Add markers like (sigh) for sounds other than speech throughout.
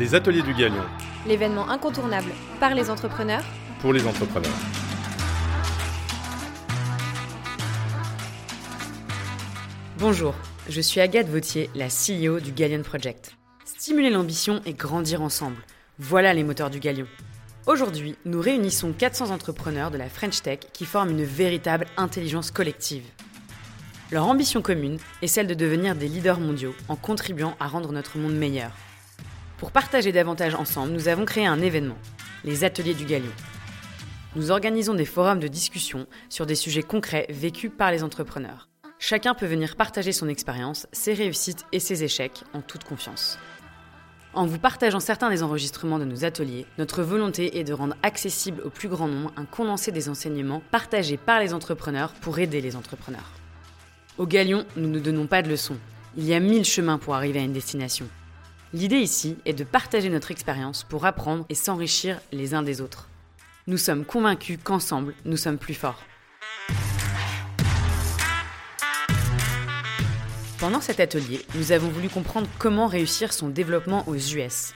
Les ateliers du Galion. L'événement incontournable par les entrepreneurs. Pour les entrepreneurs. Bonjour, je suis Agathe Vautier, la CEO du Galion Project. Stimuler l'ambition et grandir ensemble. Voilà les moteurs du Galion. Aujourd'hui, nous réunissons 400 entrepreneurs de la French Tech qui forment une véritable intelligence collective. Leur ambition commune est celle de devenir des leaders mondiaux en contribuant à rendre notre monde meilleur. Pour partager davantage ensemble, nous avons créé un événement, les Ateliers du Galion. Nous organisons des forums de discussion sur des sujets concrets vécus par les entrepreneurs. Chacun peut venir partager son expérience, ses réussites et ses échecs en toute confiance. En vous partageant certains des enregistrements de nos ateliers, notre volonté est de rendre accessible au plus grand nombre un condensé des enseignements partagés par les entrepreneurs pour aider les entrepreneurs. Au Galion, nous ne donnons pas de leçons. Il y a mille chemins pour arriver à une destination. L'idée ici est de partager notre expérience pour apprendre et s'enrichir les uns des autres. Nous sommes convaincus qu'ensemble, nous sommes plus forts. Pendant cet atelier, nous avons voulu comprendre comment réussir son développement aux US.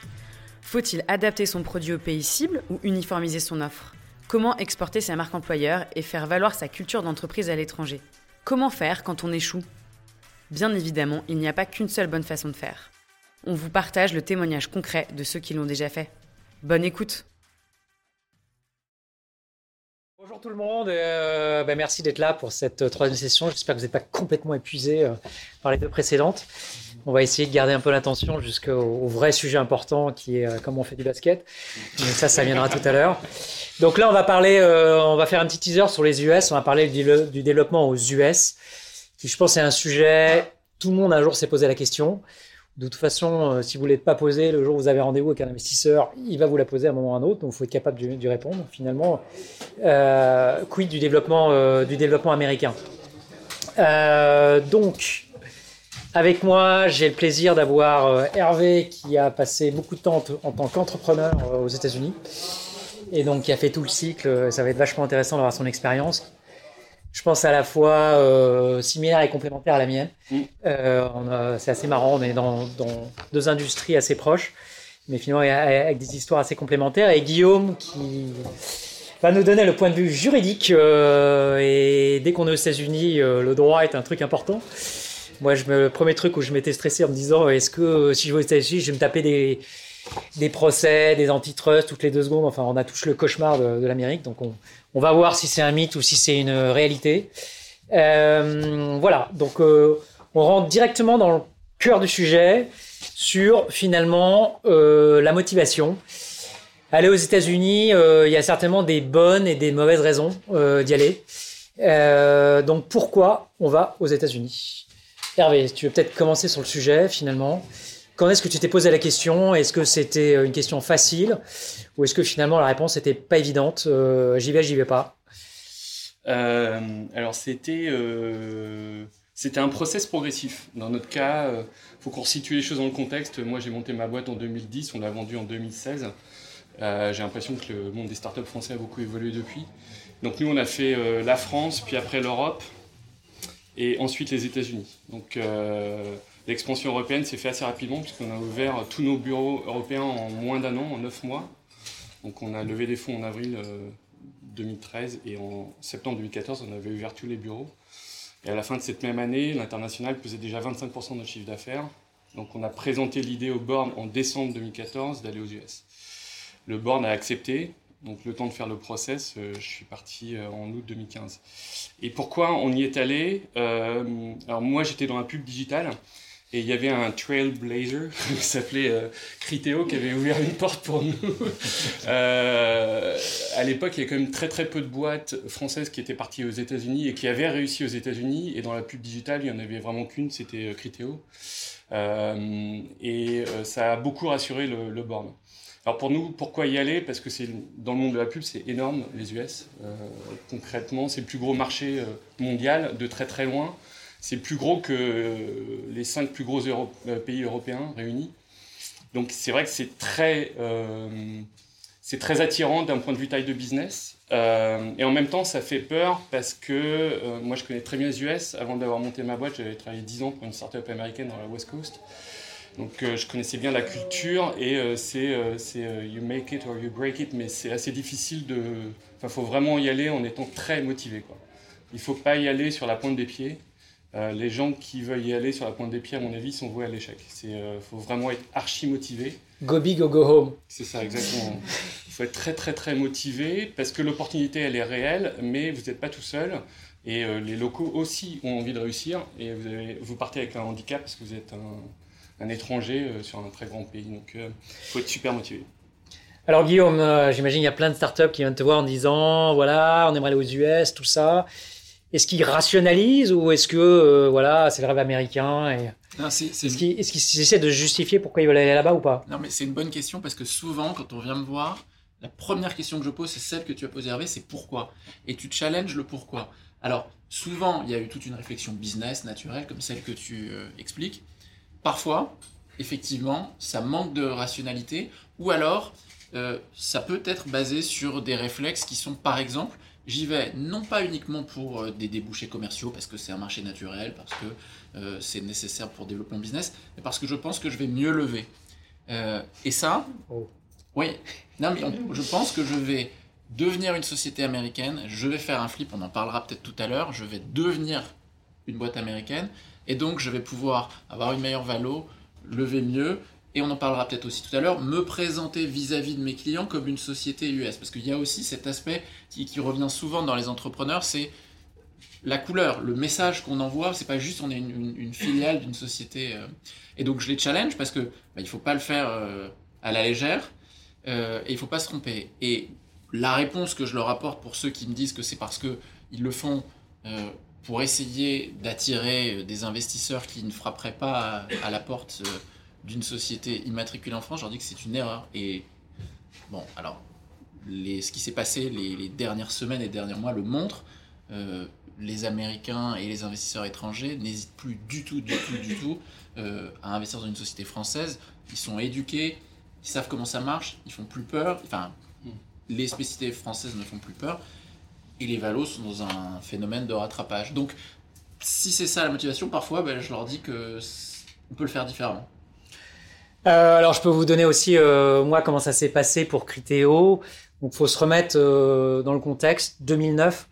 Faut-il adapter son produit au pays cible ou uniformiser son offre? Comment exporter sa marque employeur et faire valoir sa culture d'entreprise à l'étranger? Comment faire quand on échoue? Bien évidemment, il n'y a pas qu'une seule bonne façon de faire. On vous partage le témoignage concret de ceux qui l'ont déjà fait. Bonne écoute Bonjour tout le monde, euh, bah, merci d'être là pour cette euh, troisième session. J'espère que vous n'êtes pas complètement épuisé euh, par les deux précédentes. On va essayer de garder un peu l'attention jusqu'au vrai sujet important qui est comment on fait du basket. Ça, ça viendra tout à l'heure. Donc là, on va parler, on va faire un petit teaser sur les US. On va parler du, du développement aux US, qui je pense est un sujet. Tout le monde un jour s'est posé la question. De toute façon, euh, si vous ne l'êtes pas posé, le jour où vous avez rendez-vous avec un investisseur, il va vous la poser à un moment ou à un autre, donc il faut être capable d'y répondre. Finalement, euh, quid du développement, euh, du développement américain? Donc, avec moi, j'ai le plaisir d'avoir Hervé qui a passé beaucoup de temps en tant qu'entrepreneur aux États-Unis et donc qui a fait tout le cycle. Ça va être vachement intéressant d'avoir son expérience je pense à la fois euh, similaire et complémentaire à la mienne. Mm. Euh, c'est assez marrant, on est dans, deux industries assez proches, mais finalement avec des histoires assez complémentaires. Et Guillaume qui va nous donner le point de vue juridique. Euh, et dès qu'on est aux États-Unis, le droit est un truc important. Moi, je me, le premier truc où je m'étais stressé en me disant est-ce que si je vais aux États-Unis, je vais me taper des, des procès, des antitrusts toutes les deux secondes. Enfin, on a tous le cauchemar de, de l'Amérique, donc on, on va voir si c'est un mythe ou si c'est une réalité. Euh, voilà, donc euh, on rentre directement dans le cœur du sujet sur finalement euh, la motivation. Aller aux États-Unis, il y a certainement des bonnes et des mauvaises raisons d'y aller. donc pourquoi on va aux États-Unis? Hervé, tu veux peut-être commencer sur le sujet finalement? Quand est-ce que tu t'es posé la question? Est-ce que c'était une question facile? Ou est-ce que finalement la réponse n'était pas évidente? Euh, J'y vais, j'y vais pas euh, Alors c'était euh, c'était un process progressif. Dans notre cas, il faut qu'on situe les choses dans le contexte. Moi, j'ai monté ma boîte en 2010, on l'a vendue en 2016. j'ai l'impression que le monde des startups français a beaucoup évolué depuis. Donc nous, on a fait la France, puis après l'Europe, et ensuite les États-Unis. Donc l'expansion européenne s'est fait assez rapidement puisqu'on a ouvert tous nos bureaux européens en moins d'un an, en neuf mois. Donc on a levé des fonds en avril 2013 euh, et en septembre 2014, on avait ouvert tous les bureaux. Et à la fin de cette même année, l'international pesait déjà 25% de notre chiffre d'affaires. Donc on a présenté l'idée au board en décembre 2014 d'aller aux US. Le board a accepté, donc le temps de faire le process, euh, je suis parti euh, en août 2015. Et pourquoi on y est allé? Alors moi j'étais dans la pub digitale et il y avait un trailblazer (laughs) qui s'appelait euh, Criteo qui avait ouvert une porte pour nous. (laughs) euh, à l'époque, il y avait quand même très très peu de boîtes françaises qui étaient parties aux États-Unis et qui avaient réussi aux États-Unis. Et dans la pub digitale, il n'y en avait vraiment qu'une, c'était euh, Criteo. Euh, et euh, ça a beaucoup rassuré le, le board. Alors pour nous, pourquoi y aller? Parce que c'est dans le monde de la pub, c'est énorme, les US. concrètement, c'est le plus gros marché mondial de très très loin. C'est plus gros que les cinq plus gros euh, pays européens réunis. Donc c'est vrai que c'est très, euh, c'est très attirant d'un point de vue taille de business. Euh, et en même temps, ça fait peur parce que moi, je connais très bien les US. Avant d'avoir monté ma boîte, j'avais travaillé 10 ans pour une startup américaine dans la West Coast. Donc je connaissais bien la culture et euh, c'est you make it or you break it, mais c'est assez difficile de. Enfin, faut vraiment y aller en étant très motivé. Quoi. Il faut pas y aller sur la pointe des pieds. Euh, les gens qui veulent y aller sur la pointe des pieds, à mon avis, sont voués à l'échec. Il faut vraiment être archi motivé. Go big or go home. C'est ça, exactement. Il faut être très très très motivé parce que l'opportunité elle est réelle, mais vous n'êtes pas tout seul. Et euh, les locaux aussi ont envie de réussir. Et vous, avez, vous partez avec un handicap parce que vous êtes un, un étranger euh, sur un très grand pays. Donc il faut être super motivé. Alors Guillaume, euh, j'imagine il y a plein de startups qui viennent te voir en disant voilà, on aimerait aller aux US, tout ça. Est-ce qu'ils rationalisent ou est-ce que euh, voilà, c'est le rêve américain et... Est-ce qu'ils est-ce qu'ils essaient de justifier pourquoi ils veulent aller là-bas ou pas? Non, mais c'est une bonne question parce que souvent, quand on vient me voir, la première question que je pose, c'est celle que tu as posée, Hervé, c'est pourquoi? Et tu challenges le pourquoi. Alors, souvent, il y a eu toute une réflexion business naturelle, comme celle que tu euh, expliques. Parfois, effectivement, ça manque de rationalité, ou alors, euh, ça peut être basé sur des réflexes qui sont, par exemple, j'y vais non pas uniquement pour euh, des débouchés commerciaux, parce que c'est un marché naturel, parce que euh, c'est nécessaire pour développer mon business, mais parce que je pense que je vais mieux lever. Euh, et ça, Oh. oui, non, mais on- je pense que je vais devenir une société américaine, je vais faire un flip, on en parlera peut-être tout à l'heure, je vais devenir une boîte américaine, et donc je vais pouvoir avoir une meilleure valo, lever mieux, et on en parlera peut-être aussi tout à l'heure, me présenter vis-à-vis de mes clients comme une société US, parce qu'il y a aussi cet aspect qui, revient souvent dans les entrepreneurs, c'est la couleur, le message qu'on envoie, c'est pas juste on est une, filiale d'une société. euh, et donc je les challenge parce que bah, il faut pas le faire euh, à la légère euh, et il faut pas se tromper. Et la réponse que je leur apporte pour ceux qui me disent que c'est parce que ils le font pour essayer d'attirer des investisseurs qui ne frapperaient pas à, à la porte d'une société immatriculée en France, je leur dis que c'est une erreur. Et bon, alors ce qui s'est passé les, dernières semaines et derniers mois le montre. Euh, les Américains et les investisseurs étrangers n'hésitent plus du tout, du tout, du tout euh, à investir dans une société française. Ils sont éduqués, ils savent comment ça marche, ils font plus peur. Enfin, les spécificités françaises ne font plus peur. Et les valos sont dans un phénomène de rattrapage. Donc, si c'est ça la motivation, parfois, ben, je leur dis que on peut le faire différemment. Euh, alors, je peux vous donner aussi, euh, moi, comment ça s'est passé pour Criteo. Donc, faut se remettre euh, dans le contexte. 2009,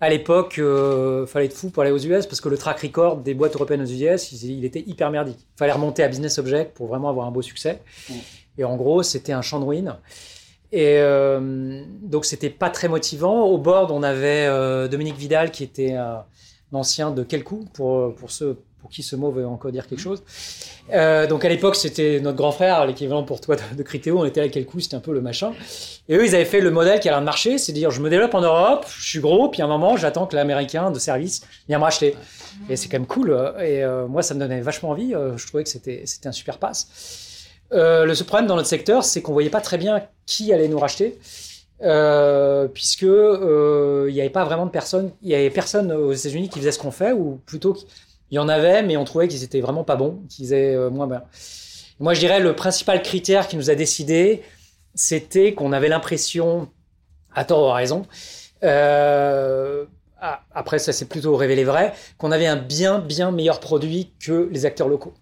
à l'époque, euh, fallait être fou pour aller aux US parce que le track record des boîtes européennes aux US, il, il était hyper merdique. Il fallait remonter à Business Object pour vraiment avoir un beau succès. Mm. Et en gros, c'était un champ de ruines. Et euh, donc, c'était pas très motivant. Au board, on avait euh, Dominique Vidal qui était un ancien de Kelkou, pour, pour ceux pour qui ce mot veut encore dire quelque chose. Euh, donc à l'époque, c'était notre grand frère, l'équivalent pour toi de, de Criteo. On était à quel coup, c'était un peu le machin. Et eux, ils avaient fait le modèle qui a l'air de marcher, c'est dire je me développe en Europe, je suis gros, puis à un moment, j'attends que l'américain de service vienne me racheter. Et c'est quand même cool. euh, Et euh, moi, ça me donnait vachement envie. Je trouvais que c'était un super pass. Euh, le seul problème dans notre secteur, c'est qu'on voyait pas très bien qui allait nous racheter. Euh, puisque euh, il n'y avait pas vraiment de personnes, il y avait personne aux États-Unis qui faisait ce qu'on fait, ou plutôt il y en avait, mais on trouvait qu'ils étaient vraiment pas bons, qu'ils étaient euh, moins bien. Moi, je dirais le principal critère qui nous a décidé, c'était qu'on avait l'impression, à tort ou à raison, euh, ah, après ça s'est plutôt révélé vrai, qu'on avait un bien bien meilleur produit que les acteurs locaux.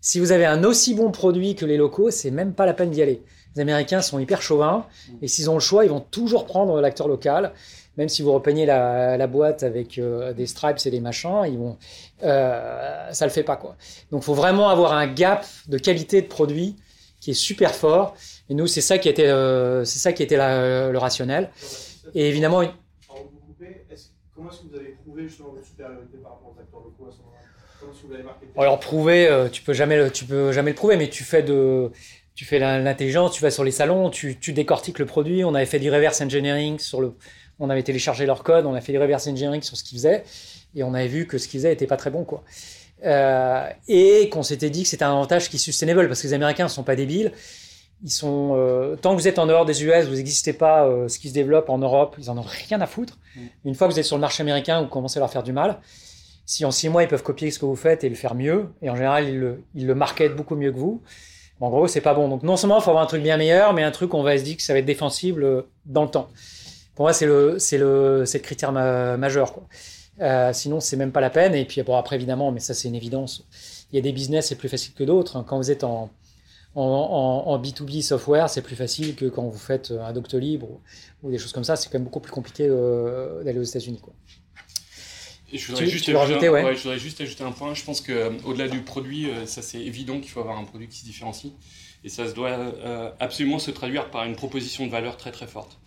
Si vous avez un aussi bon produit que les locaux, c'est même pas la peine d'y aller. Les Américains sont hyper chauvins et s'ils ont le choix, ils vont toujours prendre l'acteur local, même si vous repeignez la, la boîte avec euh, des stripes et des machins, ils vont, euh, ça le fait pas quoi. Donc, faut vraiment avoir un gap de qualité de produit qui est super fort. Et nous, c'est ça qui était, euh, c'est ça qui était la- le rationnel. Et évidemment, une- comment est-ce que vous avez prouvé justement votre supériorité par rapport aux acteurs locaux à ce moment-là? Comment est-ce que vous avez marqué Alors prouver, tu peux jamais, le, tu peux jamais le prouver, mais tu fais de, tu fais l'intelligence, tu vas sur les salons, tu, tu décortiques le produit. On avait fait du reverse engineering sur le, on avait téléchargé leur code, on a fait du reverse engineering sur ce qu'ils faisaient, et on avait vu que ce qu'ils faisaient était pas très bon, quoi. Euh, et qu'on s'était dit que c'était un avantage qui est sustainable parce que les Américains ne sont pas débiles. Ils sont, euh, tant que vous êtes en dehors des US, vous n'existez pas euh, ce qui se développe en Europe, ils en ont rien à foutre. Une fois que vous êtes sur le marché américain, vous commencez à leur faire du mal. Si en six mois ils peuvent copier ce que vous faites et le faire mieux, et en général ils le, ils le marketent beaucoup mieux que vous, en gros c'est pas bon. Donc non seulement il faut avoir un truc bien meilleur, mais un truc on va se dire que ça va être défensible euh, dans le temps. Pour moi c'est le, c'est le, c'est le critère ma- majeur. Quoi. Euh, sinon, c'est même pas la peine. Et puis, bon, après, évidemment, mais ça, c'est une évidence. Il y a des business, c'est plus facile que d'autres. Quand vous êtes en, en, en, en B2B software, c'est plus facile que quand vous faites un Doctolib ou, ou des choses comme ça. C'est quand même beaucoup plus compliqué euh, d'aller aux États-Unis. Quoi. Et je voudrais, Tu- juste tu ajouter un, ouais. ouais, je voudrais juste ajouter un point. Je pense que euh, du produit, euh, ça c'est évident qu'il faut avoir un produit qui se différencie. Et ça se doit euh, absolument se traduire par une proposition de valeur très très forte.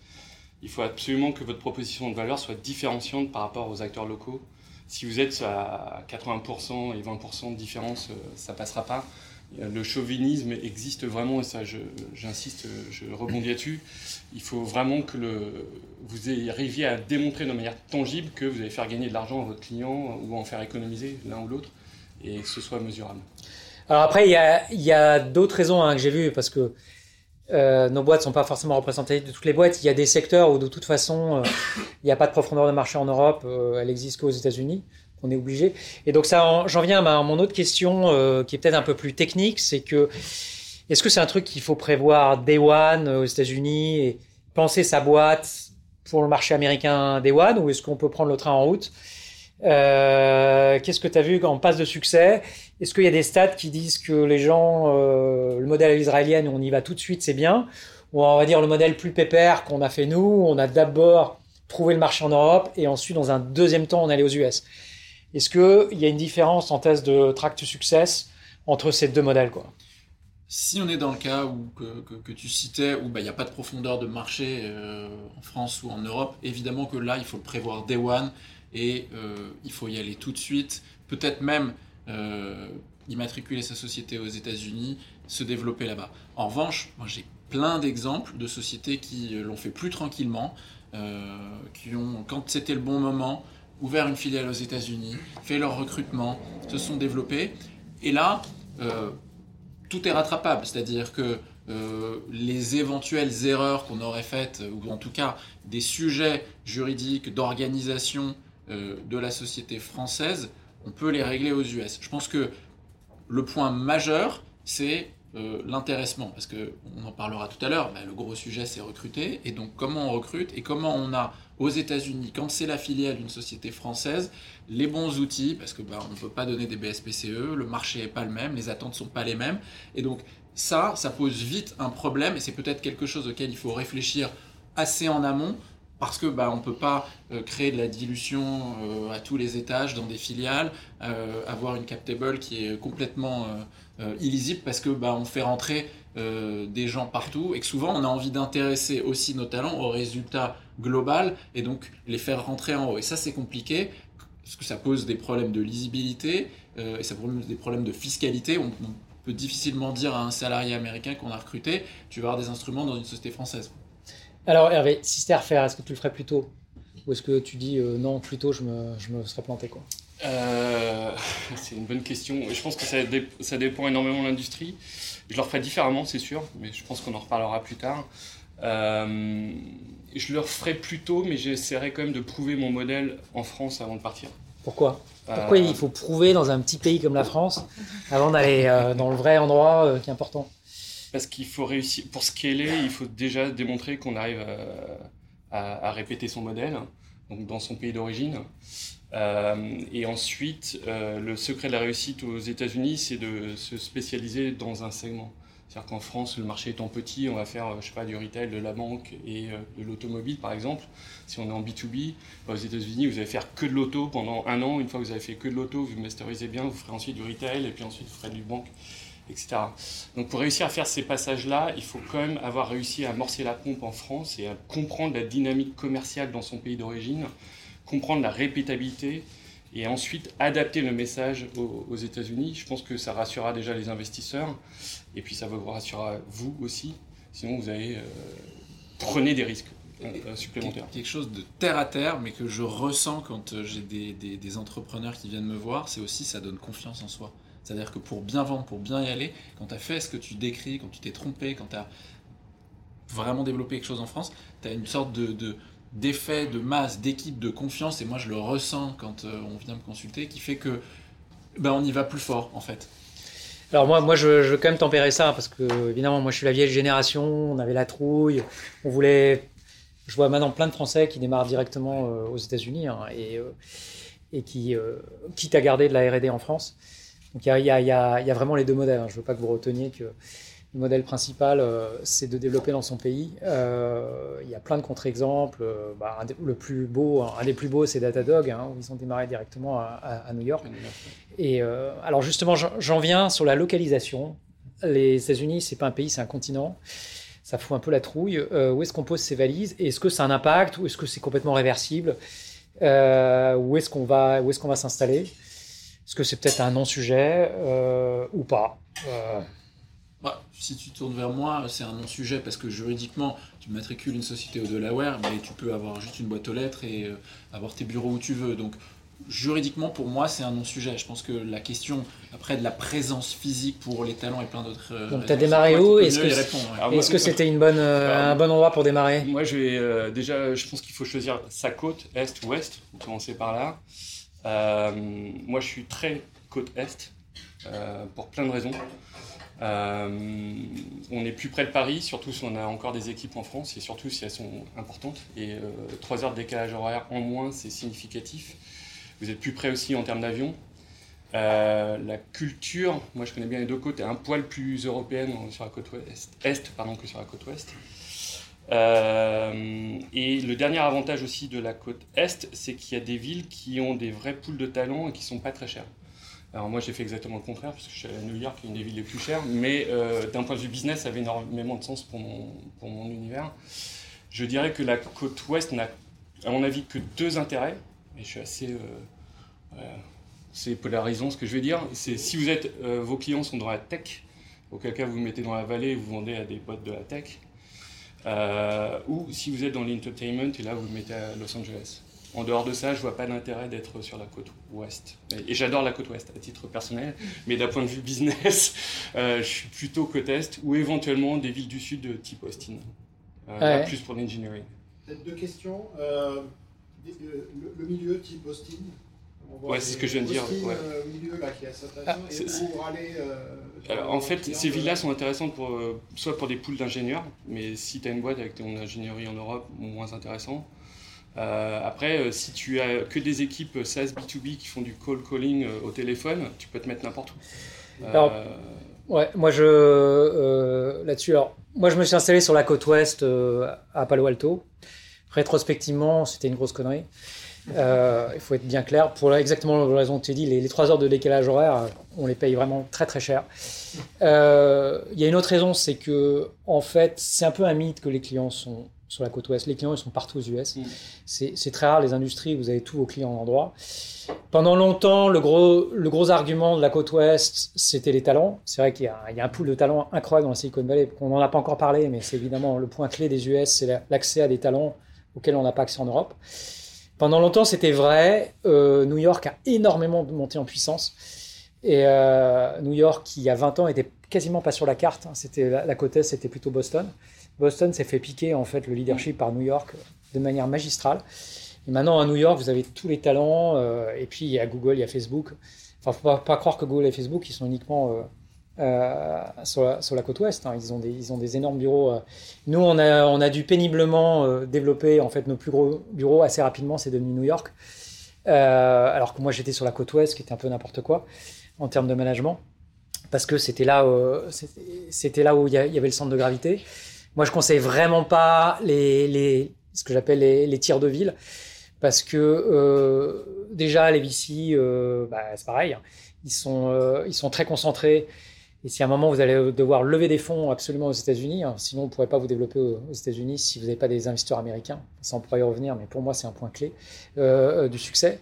Il faut absolument que votre proposition de valeur soit différenciante par rapport aux acteurs locaux. Si vous êtes à 80% et 20% de différence, euh, ça passera pas. Euh, Le chauvinisme existe vraiment, et ça j'insiste, euh, je rebondis là-dessus. Il faut vraiment que le, vous arriviez à démontrer de manière tangible que vous allez faire gagner de l'argent à votre client ou en faire économiser l'un ou l'autre, et que ce soit mesurable. Alors après, il y a, il y a d'autres raisons hein, que j'ai vues parce que euh, nos boîtes sont pas forcément représentatives de toutes les boîtes. Il y a des secteurs où de toute façon, euh, il n'y a pas de profondeur de marché en Europe. euh, elle existe qu'aux États-Unis. On est obligé. Et donc ça, en- j'en viens à mon autre question euh, qui est peut-être un peu plus technique, c'est que est-ce que c'est un truc qu'il faut prévoir day one aux États-Unis et penser sa boîte pour le marché américain day one ou est-ce qu'on peut prendre le train en route Euh, Qu'est-ce que tu as vu en passe de succès? Est-ce qu'il y a des stats qui disent que les gens, euh, le modèle israélien, on y va tout de suite, c'est bien? Ou on va dire le modèle plus pépère qu'on a fait nous, on a d'abord trouvé le marché en Europe et ensuite, dans un deuxième temps, on allait aux US. Est-ce qu'il y a une différence en test de track to success entre ces deux modèles Si on est dans le cas où, que tu citais, où bah, il n'y a pas de profondeur de marché euh, en France ou en Europe, évidemment que là, il faut le prévoir day one et euh, il faut y aller tout de suite. Peut-être même euh, immatriculer sa société aux États-Unis, se développer là-bas. En revanche, moi j'ai plein d'exemples de sociétés qui euh, l'ont fait plus tranquillement, qui ont, quand c'était le bon moment, ouvert une filiale aux États-Unis, fait leur recrutement, se sont développés. Et là, tout est rattrapable, c'est-à-dire que les éventuelles erreurs qu'on aurait faites, ou en tout cas des sujets juridiques d'organisation de la société française, on peut les régler aux US. Je pense que le point majeur, c'est euh, l'intéressement, parce que on en parlera tout à l'heure. le gros sujet, c'est recruter, et donc comment on recrute et comment on a aux États-Unis, quand c'est la filiale d'une société française, les bons outils, parce que bah, on ne peut pas donner des BSPCE, le marché n'est pas le même, les attentes sont pas les mêmes, et donc ça, ça pose vite un problème, et c'est peut-être quelque chose auquel il faut réfléchir assez en amont, parce que bah, on ne peut pas euh, créer de la dilution euh, à tous les étages dans des filiales, euh, avoir une cap table qui est complètement illisible parce que bah, on fait rentrer des gens partout et que souvent on a envie d'intéresser aussi nos talents au résultat global et donc les faire rentrer en haut. Et ça c'est compliqué parce que ça pose des problèmes de lisibilité et ça pose des problèmes de fiscalité. On, on peut difficilement dire à un salarié américain qu'on a recruté, tu vas avoir des instruments dans une société française. Alors Hervé, si c'était à refaire, est-ce que tu le ferais plus tôt? Ou est-ce que tu dis euh, non, plus tôt, je me, je me serais planté quoi? Euh, (laughs) c'est une bonne question. Je pense que ça, dé- ça dépend énormément de l'industrie. Je le referai différemment, c'est sûr, mais je pense qu'on en reparlera plus tard. Euh, je le referai plus tôt, mais j'essaierai quand même de prouver mon modèle en France avant de partir. Pourquoi? Pourquoi il faut prouver dans un petit pays comme la France avant d'aller dans le vrai endroit qui est important? Parce qu'il faut réussir. Pour scaler, il faut déjà démontrer qu'on arrive à, à- répéter son modèle, donc dans son pays d'origine. Euh, et ensuite, euh, le secret de la réussite aux États-Unis, c'est de se spécialiser dans un segment. C'est-à-dire qu'en France, le marché étant petit, on va faire, euh, je sais pas, du retail, de la banque et euh, de l'automobile, par exemple. Si on est en B2B, bah, aux États-Unis, vous allez faire que de l'auto pendant un an. Une fois que vous avez fait que de l'auto, vous masterisez bien, vous ferez ensuite du retail et puis ensuite vous ferez du banque, etc. Donc pour réussir à faire ces passages-là, il faut quand même avoir réussi à amorcer la pompe en France et à comprendre la dynamique commerciale dans son pays d'origine, comprendre la répétabilité et ensuite adapter le message aux, aux États-Unis. Je pense que ça rassurera déjà les investisseurs et puis ça vous rassurera vous aussi. Sinon, vous allez euh, prenez des risques euh, supplémentaires. Quelque chose de terre à terre, mais que je ressens quand euh, j'ai des, des- des entrepreneurs qui viennent me voir, c'est aussi ça donne confiance en soi. C'est-à-dire que pour bien vendre, pour bien y aller, quand tu as fait ce que tu décris, quand tu t'es trompé, quand tu as vraiment développé quelque chose en France, tu as une sorte de, de- d'effet de masse, d'équipe, de confiance, et moi je le ressens quand euh, on vient me consulter, qui fait que ben, on y va plus fort en fait. Alors moi, moi je, veux quand même tempérer ça parce que évidemment, moi je suis la vieille génération, on avait la trouille, on voulait. Je vois maintenant plein de Français qui démarrent directement euh, aux États-Unis hein, et, euh, et qui, quitte à garder de la R&D en France. Donc il y a, vraiment les deux modèles. hein. Je ne veux pas que vous reteniez que le modèle principal, euh, c'est de développer dans son pays. Euh, il y a plein de contre-exemples. Euh, bah, le plus beau, un des plus beaux, c'est Datadog, hein, où ils ont démarré directement à, New York. Et alors justement, j'en- viens sur la localisation. Les États-Unis, c'est pas un pays, c'est un continent. Ça fout un peu la trouille. Où est-ce qu'on pose ses valises? Est-ce que c'est un impact? Ou est-ce que c'est complètement réversible? Où est-ce qu'on va, où est-ce qu'on va s'installer? Est-ce que c'est peut-être un non-sujet euh, ou pas Euh, Bah, si tu tournes vers moi, c'est un non-sujet parce que juridiquement, tu matricules une société au Delaware, mais tu peux avoir juste une boîte aux lettres et euh, avoir tes bureaux où tu veux. Donc, juridiquement, pour moi, c'est un non-sujet. Je pense que la question, après, de la présence physique pour les talents et plein d'autres. euh, Donc, raisons, t'as démarré où? peux Est-ce que y c'est- répondre, ouais. Que c'était une bonne, euh, Ah, un bon endroit pour démarrer? Moi, je vais euh, déjà, je pense qu'il faut choisir sa côte, est ou ouest. On commencer par là. Euh, moi, je suis très côte est euh, pour plein de raisons. Euh, on est plus près de Paris, surtout si on a encore des équipes en France et surtout si elles sont importantes. Et euh, 3 heures de décalage horaire en moins, c'est significatif. Vous êtes plus près aussi en termes d'avion. La culture, moi je connais bien les deux côtes, est un poil plus européenne sur la côte est pardon, que sur la côte ouest. Euh, et le dernier avantage aussi de la côte est, c'est qu'il y a des villes qui ont des vrais poules de talents et qui sont pas très chères. Alors moi j'ai fait exactement le contraire parce que je suis à New York, une des villes les plus chères, mais euh, d'un point de vue business, ça avait énormément de sens pour mon, univers. Je dirais que la côte ouest n'a, à mon avis, que deux intérêts, et je suis assez, euh, c'est polarisant ce que je vais dire. C'est si vous êtes, euh, vos clients sont dans la tech, auquel cas vous vous mettez dans la vallée et vous vendez à des boîtes de la tech. Euh, ou si vous êtes dans l'entertainment et là vous le mettez à Los Angeles. En dehors de ça, je vois pas l'intérêt d'être sur la côte ouest. Et, j'adore la côte ouest à titre personnel, mais d'un point de vue business, (laughs) euh, je suis plutôt côte est ou éventuellement des villes du sud de type Austin. Euh, là, plus pour l'engineering. Peut-être deux questions. Euh, le, le milieu type Austin. On voit Ouais, c'est ce que je viens de dire, Austin, ouais. euh, milieu là qui est assez Ah, intéressant. c'est- et pour aller. Euh, en fait, ces villes-là sont intéressantes pour, euh, soit pour des poules d'ingénieurs, mais si tu as une boîte avec ton ingénierie en Europe, moins intéressant. Euh, après, si tu as que des équipes SaaS B2B qui font du call calling au téléphone, tu peux te mettre n'importe où. Alors, Ouais, moi je là-dessus. Moi je me suis installé sur la côte ouest à Palo Alto. Rétrospectivement, c'était une grosse connerie. Euh, il faut être bien clair. Pour exactement la raison que tu dis, les, les 3 heures de décalage horaire, on les paye vraiment très très cher. Euh, Il y a une autre raison, c'est que en fait, c'est un peu un mythe que les clients sont sur la côte ouest. Les clients, ils sont partout aux US. Mm. C'est très rare les industries, vous avez tous vos clients en endroit. Pendant longtemps, le gros, le gros argument de la côte ouest, c'était les talents. C'est vrai qu'il y, a un- il y a un pool de talents incroyable dans la Silicon Valley. On n'en a pas encore parlé, mais c'est évidemment le point clé des US, c'est la- l'accès à des talents auxquels on n'a pas accès en Europe. Pendant longtemps, c'était vrai. Euh, New York a énormément monté en puissance. Et euh, New York, il y a 20 ans, était quasiment pas sur la carte. hein. C'était la, la côte c'était plutôt Boston. Boston s'est fait piquer en fait le leadership par New York de manière magistrale. Et maintenant à New York, vous avez tous les talents. euh, et puis il y a Google, il y a Facebook. Enfin, faut pas croire que Google et Facebook, ils sont uniquement euh, sur, la, côte ouest. hein. Ils ont des, ils ont des énormes bureaux. euh. Nous, on a, on a dû péniblement euh, développer en fait nos plus gros bureaux assez rapidement. C'est devenu New York. Alors que moi, j'étais sur la côte ouest, qui était un peu n'importe quoi en termes de management, parce que c'était là, c'était- là où il y, avait le centre de gravité. Moi, je conseille vraiment pas les, les ce que j'appelle les, les tirs de ville, parce que déjà les VC, bah, c'est pareil, hein. ils sont, ils sont très concentrés. Et si à un moment vous allez devoir lever des fonds absolument aux États-Unis, hein, sinon vous ne pourrez pas vous développer aux États-Unis si vous n'avez pas des investisseurs américains. Ça, on pourrait y revenir, mais pour moi, c'est un point clé euh, euh, du succès.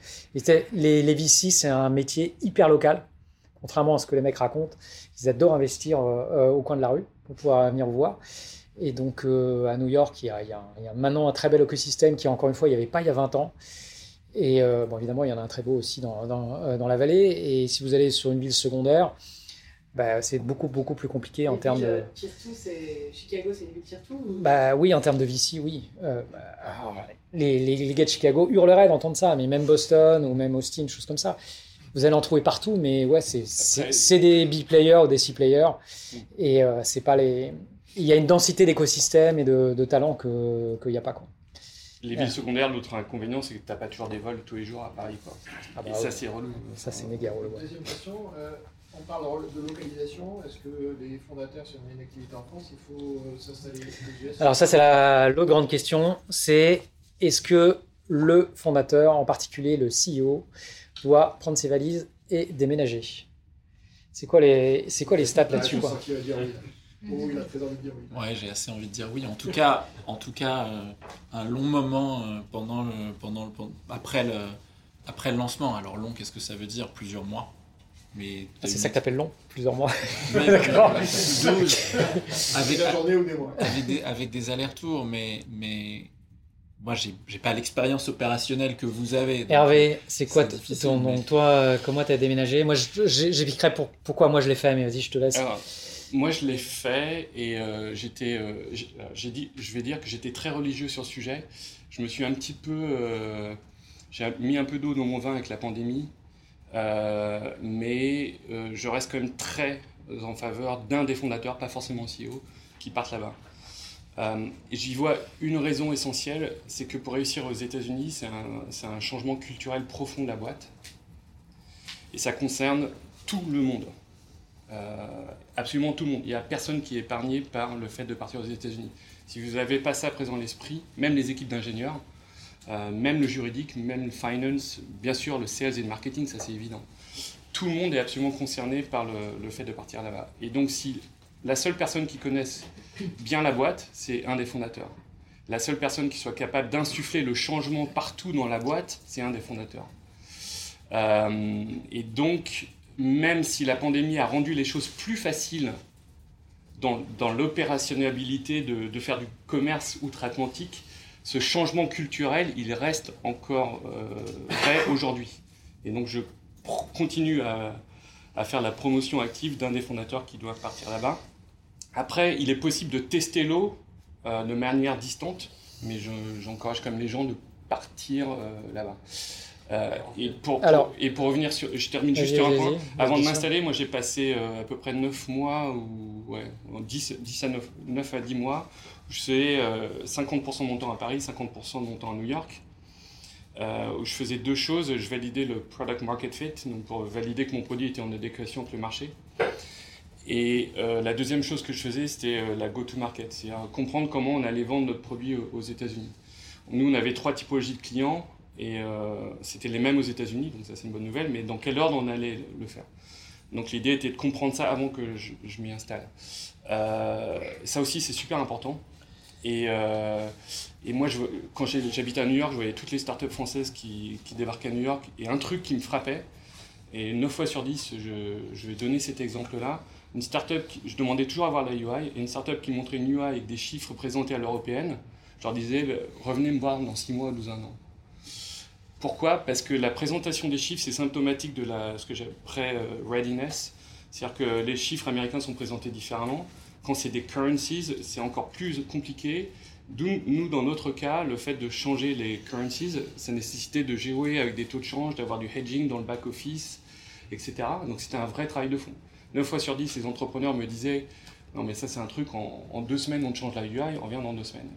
Les, VC, c'est un métier hyper local, contrairement à ce que les mecs racontent. Ils adorent investir euh, au coin de la rue pour pouvoir venir vous voir. Et donc, à New York, il y, a, maintenant un très bel écosystème qui, encore une fois, il n'y avait pas il y a 20 ans. Et bon, évidemment, il y en a un très beau aussi dans la vallée. Et si vous allez sur une ville secondaire, bah, c'est beaucoup, beaucoup plus compliqué en termes de. Tier 2, c'est Chicago, c'est une ville tier 2 ou... Bah oui, en termes de VC, oui. Euh, bah, alors, les, les, les gars de Chicago hurleraient d'entendre ça, mais même Boston ou même Austin, choses comme ça. Vous allez en trouver partout, mais ouais, c'est c'est- Après- c'est des B-players ou des C-players. Et euh, c'est pas les. Il y a une densité d'écosystèmes et de, de talents qu'il n'y a pas. Quoi. Les villes secondaires, l'autre inconvénient, c'est que tu n'as pas toujours des vols tous les jours à Paris. Quoi. Ah bah Et ouais. ça, c'est relou. Ça, c'est méga relou. ouais. Deuxième question, euh, on parle de localisation. Est-ce que les fondateurs, si on a une activité en France, il faut euh, s'installer Alors ça, c'est la- l'autre grande question, c'est est-ce que le fondateur, en particulier le CEO, doit prendre ses valises et déménager? C'est quoi les, c'est quoi les stats là-dessus je quoi? sens qu'il va dire oui. Oh, il a très envie de dire oui. Ouais, j'ai assez envie de dire oui. En tout cas, en tout cas, euh, un long moment euh, pendant le, pendant le, pendant- après le, après le lancement. Alors long, qu'est-ce que ça veut dire? Plusieurs mois. Mais Ah, C'est ça que t'appelles long, plusieurs mois. (laughs) Mais- D'accord. (laughs) Avec, la journée ou des mois. avec des, avec des allers-retours, mais, mais moi, j'ai pas l'expérience opérationnelle que vous avez. Hervé, c'est quoi ton, mais- donc toi, comment t'as déménagé? Moi, j'expliquerai pour, pourquoi moi je l'ai fait, mais vas-y, je te laisse. Alors, moi, je l'ai fait et euh, j'étais, euh, j'ai j'ai dit, je vais dire que j'étais très religieux sur le sujet. Je me suis un petit peu, euh, j'ai mis un peu d'eau dans mon vin avec la pandémie, Euh, mais euh, je reste quand même très en faveur d'un des fondateurs, pas forcément CEO, qui partent là-bas. Euh, J'y vois une raison essentielle, c'est que pour réussir aux États-Unis, c'est un, un changement culturel profond de la boîte, et ça concerne tout le monde. Absolument tout le monde. Il n'y a personne qui est épargné par le fait de partir aux États-Unis. Si vous n'avez pas ça présent à l'esprit, même les équipes d'ingénieurs, euh, même le juridique, même le finance, bien sûr le sales et le marketing, ça c'est évident. Tout le monde est absolument concerné par le, fait de partir là-bas. Et donc si la seule personne qui connaisse bien la boîte, c'est un des fondateurs. La seule personne qui soit capable d'insuffler le changement partout dans la boîte, c'est un des fondateurs. Euh, et donc, même si la pandémie a rendu les choses plus faciles dans, dans l'opérationnalité de faire du commerce outre-Atlantique, ce changement culturel, il reste encore euh, vrai (laughs) aujourd'hui. Et donc, je continue à, à faire la promotion active d'un des fondateurs qui doit partir là-bas. Après, il est possible de tester l'eau euh, de manière distante, mais je- j'encourage quand même les gens de partir euh, là-bas. Euh, et, pour, pour- Alors- et pour revenir sur. Je termine juste sur un point. Avant de m'installer, moi j'ai passé à peu près 9 mois, ou ouais, 10, 10 à 9, 9 à 10 mois, je faisais euh, 50% de mon temps à Paris, 50% de mon temps à New York. euh, je faisais deux choses. Je validais le product market fit, donc pour valider que mon produit était en adéquation avec le marché. Et euh, la deuxième chose que je faisais, c'était la go-to-market, c'est-à-dire comprendre comment on allait vendre notre produit aux, États-Unis. Nous, on avait trois typologies de clients et c'était les mêmes aux États-Unis, donc ça c'est une bonne nouvelle, mais dans quel ordre on allait le faire? Donc l'idée était de comprendre ça avant que je, m'y installe. Ça aussi, c'est super important. Et, euh, et moi, quand j'habitais à New York, je voyais toutes les startups françaises qui, débarquaient à New York. Et un truc qui me frappait, et 9 fois sur 10, je, vais donner cet exemple-là. Une startup, je demandais toujours à voir la UI, et une startup qui montrait une UI avec des chiffres présentés à l'européenne, je leur disais, bah, revenez me voir dans 6 mois, 12 un an. Pourquoi? Parce que la présentation des chiffres, c'est symptomatique de ce que j'appelle euh, readiness. C'est-à-dire que les chiffres américains sont présentés différemment. Quand c'est des currencies, c'est encore plus compliqué. D'où, nous, dans notre cas, le fait de changer les currencies, ça nécessitait de jouer avec des taux de change, d'avoir du hedging dans le back-office, etc. Donc c'était un vrai travail de fond. 9 fois sur 10, les entrepreneurs me disaient Non, mais ça, c'est un truc, en, en deux semaines, on change la UI, on revient dans deux semaines.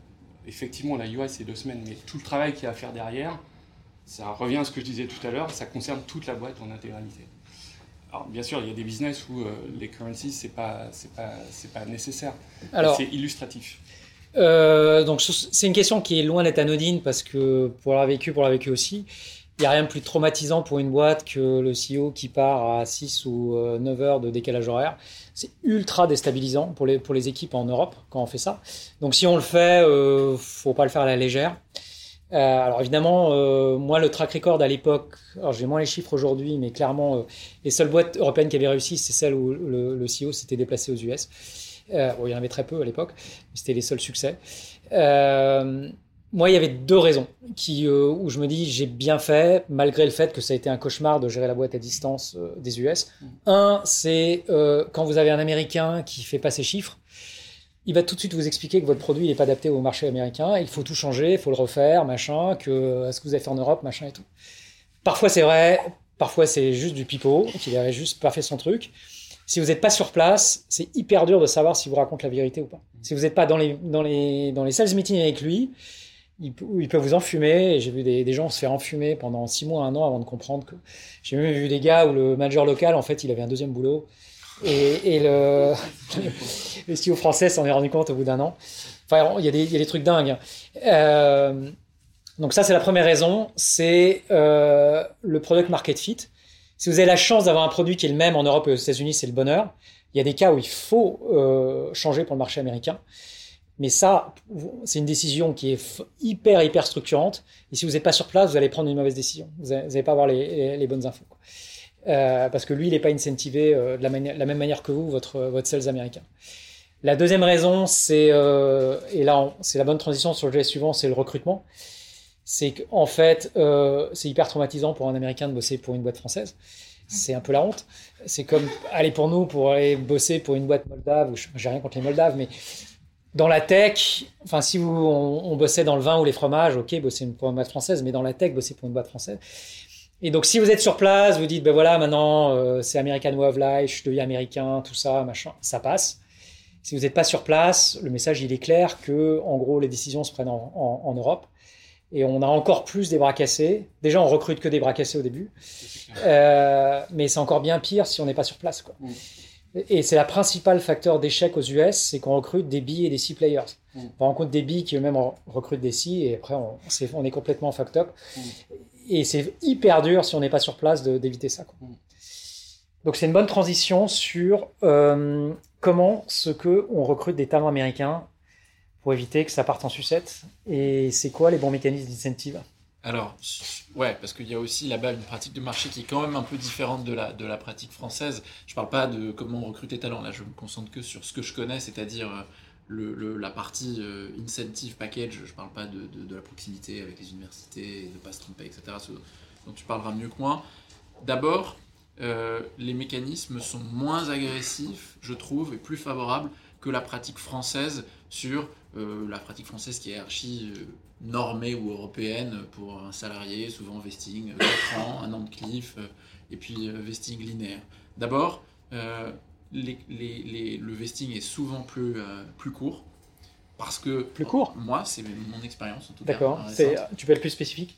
Effectivement, la UI, c'est deux semaines, mais tout le travail qu'il y a à faire derrière, ça revient à ce que je disais tout à l'heure, ça concerne toute la boîte en intégralité. Alors, bien sûr, il y a des business où euh, les currencies, c'est pas, c'est pas, pas nécessaire. C'est illustratif. Euh, donc c'est une question qui est loin d'être anodine parce que pour l'avoir vécu, pour l'avoir vécu aussi, il n'y a rien de plus traumatisant pour une boîte que le CEO qui part à 6 ou euh, 9 heures de décalage horaire. C'est ultra déstabilisant pour les, pour les équipes en Europe quand on fait ça. Donc si on le fait, euh, faut pas le faire à la légère. Euh, alors évidemment, euh, moi le track record à l'époque, alors j'ai moins les chiffres aujourd'hui, mais clairement euh, les seules boîtes européennes qui avaient réussi, c'est celles où le, le CEO s'était déplacé aux US. Bon, il y en avait très peu à l'époque, mais c'était les seuls succès. Moi, il y avait deux raisons qui, où je me dis j'ai bien fait, malgré le fait que ça a été un cauchemar de gérer la boîte à distance des US. Un, c'est quand vous avez un Américain qui fait pas ses chiffres, il va tout de suite vous expliquer que votre produit n'est pas adapté au marché américain, il faut tout changer, il faut le refaire, machin, que euh, ce que vous avez fait en Europe, machin et tout. Parfois c'est vrai, parfois c'est juste du pipeau, qu'il avait juste pas fait son truc. Si vous n'êtes pas sur place, c'est hyper dur de savoir si vous raconte la vérité ou pas. Si vous n'êtes pas dans les, dans, les, dans les sales meetings avec lui, ils peuvent vous enfumer. J'ai vu des, des gens se faire enfumer pendant six mois, un an avant de comprendre que. J'ai même vu des gars où le manager local, en fait, il avait un deuxième boulot. Et, et le, (laughs) le CEO français s'en est rendu compte au bout d'un an. Enfin, il y, a des, trucs dingues. Euh, donc ça, c'est la première raison. C'est euh, le product market fit. Si vous avez la chance d'avoir un produit qui est le même en Europe et aux États-Unis, c'est le bonheur. Il y a des cas où il faut euh, changer pour le marché américain. Mais ça, c'est une décision qui est hyper, hyper structurante. Et si vous n'êtes pas sur place, vous allez prendre une mauvaise décision. Vous n'allez pas avoir les, bonnes infos. Euh, parce que lui, il n'est pas incentivé euh, de la, même manière que vous, votre, votre sales américain. La deuxième raison, c'est, euh, et là, c'est la bonne transition sur le jet suivant, c'est le recrutement. C'est qu'en fait, euh, c'est hyper traumatisant pour un Américain de bosser pour une boîte française. C'est un peu la honte. C'est comme aller pour nous, pour aller bosser pour une boîte moldave, ou j'ai rien contre les moldaves, mais dans la tech, enfin, si on, bossait dans le vin ou les fromages, ok, bosser pour une boîte française, mais dans la tech, bosser pour une boîte française. Et donc, si vous êtes sur place, vous dites, ben voilà, maintenant, euh, c'est American Way of Life, je deviens américain, tout ça, machin, ça passe. Si vous n'êtes pas sur place, le message, il est clair que, en gros, les décisions se prennent en, en, en Europe. Et on a encore plus des bras cassés. Déjà, on recrute que des bras cassés au début. (laughs) Euh, mais c'est encore bien pire si on n'est pas sur place. Quoi. Mm. Et c'est la principale facteur d'échec aux US, c'est qu'on recrute des B et des C players. Mm. On rencontre des B qui eux-mêmes recrutent des C et après on, est, on est complètement fucked up. Mm. Et c'est hyper dur si on n'est pas sur place d'éviter ça. Quoi. Donc c'est une bonne transition sur euh, comment ce que on recrute des talents américains pour éviter que ça parte en sucette Et c'est quoi les bons mécanismes d'incentive? Alors, ouais, parce qu'il y a aussi là-bas une pratique de marché qui est quand même un peu différente de la, de la pratique française. Je parle pas de comment recruter talent, là je me concentre que sur ce que je connais, c'est-à-dire la partie euh, incentive package. Je parle pas de, la proximité avec les universités, de pas se tromper, etc. Donc tu parleras mieux que moi. D'abord, euh, les mécanismes sont moins agressifs, je trouve, et plus favorables que la pratique française sur euh, la pratique française qui est archi normée ou européenne pour un salarié, souvent vesting 4 euh, ans, un an de cliff, et puis vesting linéaire. D'abord, les, les, les, le vesting est souvent plus, plus court. Parce que. Plus court Moi, c'est mon expérience en tout cas. D'accord. Tu peux être plus spécifique?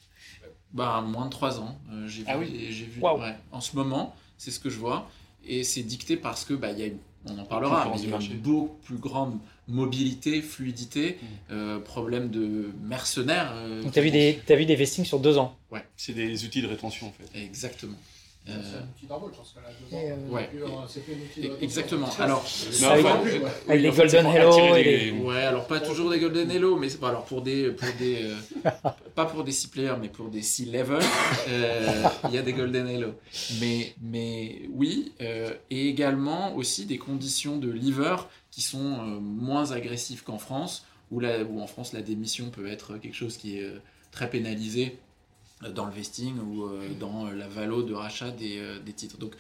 Bah, Moins de 3 ans. j'ai ah vu, oui j'ai vu wow. ouais, En ce moment, c'est ce que je vois. Et c'est dicté parce que bah, y a une on en parlera, mais il y a une beaucoup plus grande mobilité, fluidité, mmh. euh, problème de mercenaires. Euh, Donc tu as, as, vu des vestings sur deux ans? Ouais. C'est des outils de rétention en fait. Exactement. Euh... C'est un outil d'embauche dans ce cas-là. Euh... Ouais. Euh, Exactement. Alors, non, avec, enfin, avec des Golden Hello. Et. Ouais, alors pas toujours des Golden Hello, mais bon, alors pour des, pour des euh, (laughs) pas pour des 6 players, mais pour des 6 level, euh, il y a des Golden Hello. Mais, mais oui, euh, et également aussi des conditions de liver qui sont moins agressives qu'en France, où, la, où en France la démission peut être quelque chose qui est très pénalisé dans le vesting ou euh, dans la valo de rachat des, euh, des, titres. Donc,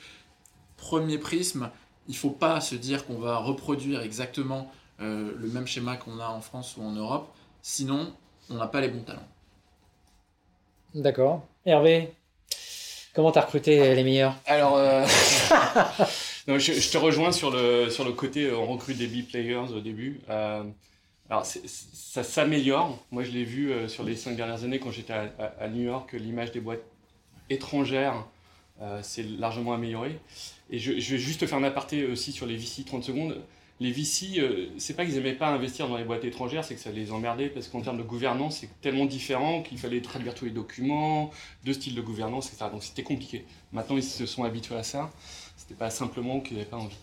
premier prisme, il ne faut pas se dire qu'on va reproduire exactement euh, le même schéma qu'on a en France ou en Europe, sinon on n'a pas les bons talents. D'accord. Hervé, comment tu as recruté les meilleurs? Alors, euh... (laughs) non, je, je, te rejoins sur le, sur le côté, on recrute des B-players au début. Euh... Alors, ça s'améliore. Moi, je l'ai vu euh, sur les cinq dernières années quand j'étais à, New York, l'image des boîtes étrangères euh, s'est largement améliorée. Et je, vais juste faire un aparté aussi sur les VC 30 secondes. Les VC, euh, c'est pas qu'ils aimaient pas investir dans les boîtes étrangères, c'est que ça les emmerdait parce qu'en termes de gouvernance, c'est tellement différent qu'il fallait traduire tous les documents, deux styles de gouvernance, etc. Donc c'était compliqué. Maintenant, ils se sont habitués à ça. C'était pas simplement qu'ils n'avaient pas envie.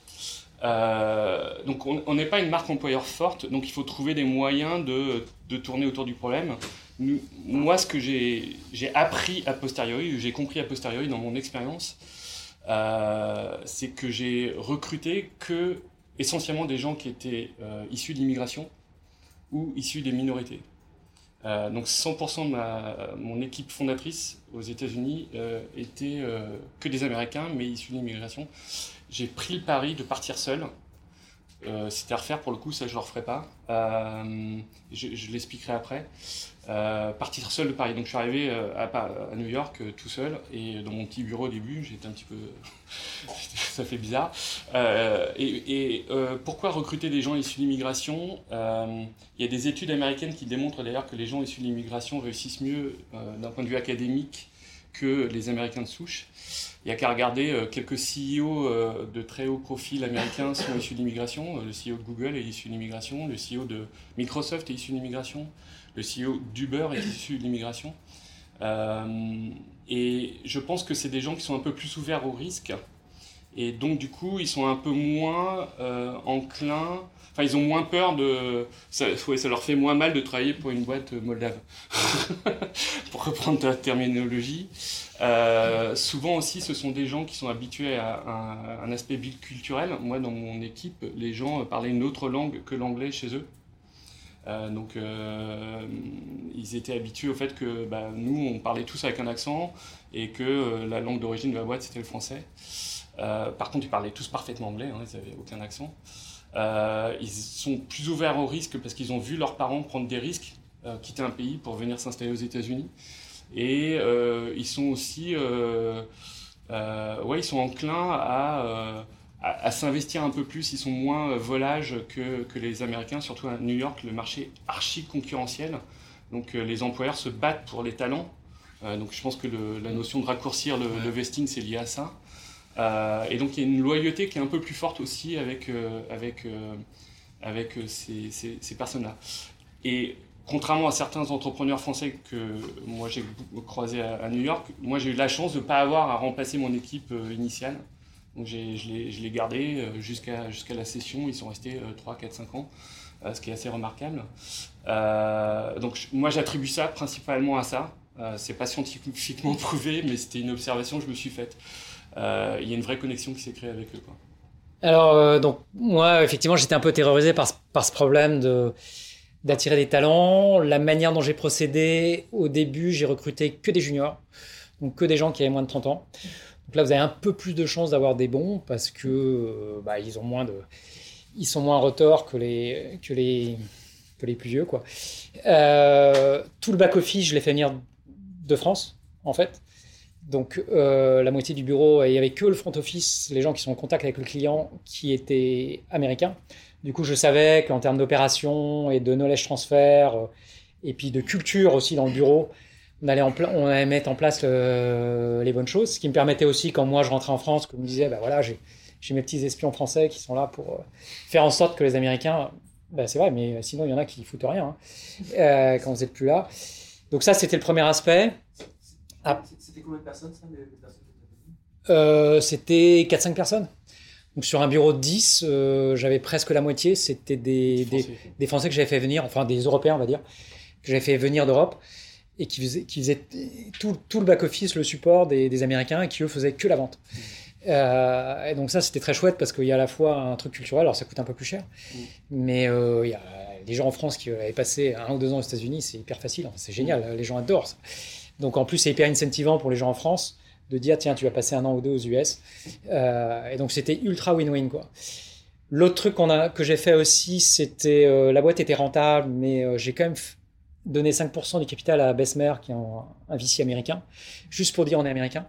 Euh, donc on n'est pas une marque employeur forte, donc il faut trouver des moyens de, de tourner autour du problème. Moi, ce que j'ai appris a posteriori, j'ai compris a posteriori dans mon expérience, euh, c'est que j'ai recruté que essentiellement des gens qui étaient euh, issus de l'immigration ou issus des minorités. Donc 100% de ma, mon équipe fondatrice aux États-Unis était que des Américains, mais issus de l'immigration. J'ai pris le pari de partir seul. Euh, C'était à refaire pour le coup, ça je le referai pas. Euh, je, l'expliquerai après. partir seul de Paris. Donc je suis arrivé à, New York tout seul et dans mon petit bureau au début, j'étais un petit peu. (laughs) ça fait bizarre. Euh, et, et euh, pourquoi recruter des gens issus de l'immigration euh, Il y a des études américaines qui démontrent d'ailleurs que les gens issus de l'immigration réussissent mieux euh, d'un point de vue académique que les Américains de souche. Il n'y a qu'à regarder euh, quelques CEO euh, de très haut profil américains sont issus de l'immigration. Euh, Le CEO de Google est issu de l'immigration, le CEO de Microsoft est issu de l'immigration, le CEO d'Uber est issu de l'immigration. Et je pense que c'est des gens qui sont un peu plus ouverts au risque. Et donc, du coup, ils sont un peu moins enclins. Ils ont moins peur de. Ça, leur fait moins mal de travailler pour une boîte moldave. (laughs) pour reprendre ta terminologie. Euh, souvent aussi, ce sont des gens qui sont habitués à un, aspect biculturel. Moi, dans mon équipe, les gens parlaient une autre langue que l'anglais chez eux. Euh, donc, euh, ils étaient habitués au fait que bah, nous, on parlait tous avec un accent et que la langue d'origine de la boîte, c'était le français. Par contre, ils parlaient tous parfaitement anglais, hein, ils n'avaient aucun accent. Euh, ils sont plus ouverts au risque parce qu'ils ont vu leurs parents prendre des risques, euh, quitter un pays pour venir s'installer aux États-Unis. Et euh, ils sont aussi, ouais, ils sont enclins à, à, à s'investir un peu plus. Ils sont moins volages que, que les Américains, surtout à New York, le marché archi concurrentiel. Donc les employeurs se battent pour les talents. Donc je pense que le- la notion de raccourcir le, le vesting, c'est lié à ça. Euh, et donc il y a une loyauté qui est un peu plus forte aussi avec, euh, avec, euh, avec ces, ces, personnes-là. Et contrairement à certains entrepreneurs français que moi j'ai croisés à, New York, moi j'ai eu la chance de ne pas avoir à remplacer mon équipe initiale. Donc je l'ai gardé jusqu'à jusqu'à la session, ils sont restés euh, 3, 4, 5 ans, ce qui est assez remarquable. Donc moi j'attribue ça principalement à ça. Euh, c'est pas scientifiquement (laughs) prouvé, mais c'était une observation que je me suis faite. Euh, Il y a une vraie connexion qui s'est créée avec eux. Alors, euh, donc, moi, effectivement, j'étais un peu terrorisé par, par ce problème de d'attirer des talents. La manière dont j'ai procédé, au début, j'ai recruté que des juniors, donc que des gens qui avaient moins de 30 ans. Donc là, vous avez un peu plus de chances d'avoir des bons parce que euh, bah, ils ont moins de, ils sont moins retors que les que les que les plus vieux, quoi. Tout le back office, je l'ai fait venir de France, en fait. Donc euh, la moitié du bureau, il n'y avait que le front office, les gens qui sont en contact avec le client, qui étaient américains. Du coup, je savais qu'en termes d'opération et de knowledge transfer, euh, et puis de culture aussi dans le bureau, on allait, en on allait mettre en place le- les bonnes choses. Ce qui me permettait aussi, quand moi je rentrais en France, que je me disais, bah voilà, j'ai mes petits espions français qui sont là pour euh, faire en sorte que les Américains, bah c'est vrai, mais sinon il y en a qui foutent rien hein, euh, quand vous n'êtes plus là. Donc ça, c'était le premier aspect. Ah. C'était combien de personnes, ça, les les personnes Euh, c'était 4-5 personnes. Donc sur un bureau de 10, euh, j'avais presque la moitié. C'était des, des, Français. des Français que j'avais fait venir, enfin des Européens, on va dire, que j'avais fait venir d'Europe et qui faisaient, qui faisaient tout, tout le back-office, le support des, des Américains et qui, eux, faisaient que la vente. Euh, et donc ça, c'était très chouette parce qu'il y a à la fois un truc culturel, alors ça coûte un peu plus cher, mais euh, il y a des gens en France qui avaient passé un ou deux ans aux États-Unis, c'est hyper facile, c'est génial, les gens adorent ça. Donc en plus, c'est hyper incentivant pour les gens en France de dire tiens, tu vas passer un an ou deux aux US. Euh, et donc c'était ultra win-win quoi. L'autre truc a, que j'ai fait aussi, c'était euh, la boîte était rentable, mais euh, j'ai quand même donné 5% du capital à Bessemer, qui est un, un VC américain, juste pour dire on est américain.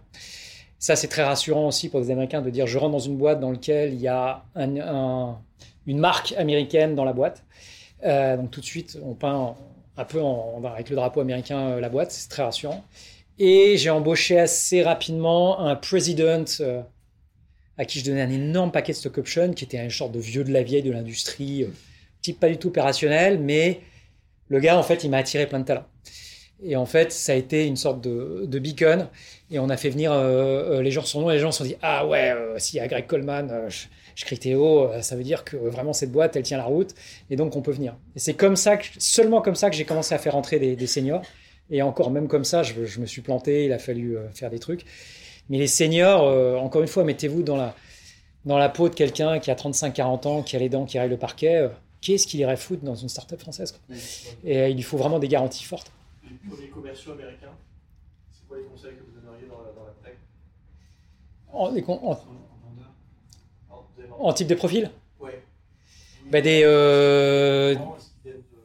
Ça, c'est très rassurant aussi pour des Américains de dire je rentre dans une boîte dans laquelle il y a un- un- une marque américaine dans la boîte. Donc tout de suite, on peint un peu en- avec le drapeau américain euh, la boîte, c'est très rassurant. Et j'ai embauché assez rapidement un president euh, à qui je donnais un énorme paquet de stock options, qui était un sorte de vieux de la vieille de l'industrie, euh, type pas du tout opérationnel, mais le gars, en fait, il m'a attiré plein de talents. Et en fait, ça a été une sorte de, beacon. Et on a fait venir euh, les gens son nom et les gens se sont dit Ah ouais, s'il y a Greg Coleman, je crie Théo, euh, ça veut dire que vraiment cette boîte, elle tient la route. Et donc, on peut venir. Et c'est comme ça, que, seulement comme ça que j'ai commencé à faire entrer des, des seniors. Et encore, même comme ça, je, je me suis planté, il a fallu euh, faire des trucs. Mais les seniors, euh, encore une fois, mettez-vous dans la, dans la peau de quelqu'un qui a 35-40 ans, qui a les dents, qui règle le parquet. euh, Qu'est-ce qu'il irait foutre dans une start-up française quoi. Et euh, il lui faut vraiment des garanties fortes. Les premiers commerciaux américains, c'est quoi les conseils que vous donneriez dans la, dans la tech? En, en- En type de profil Ouais. Bah, des, euh,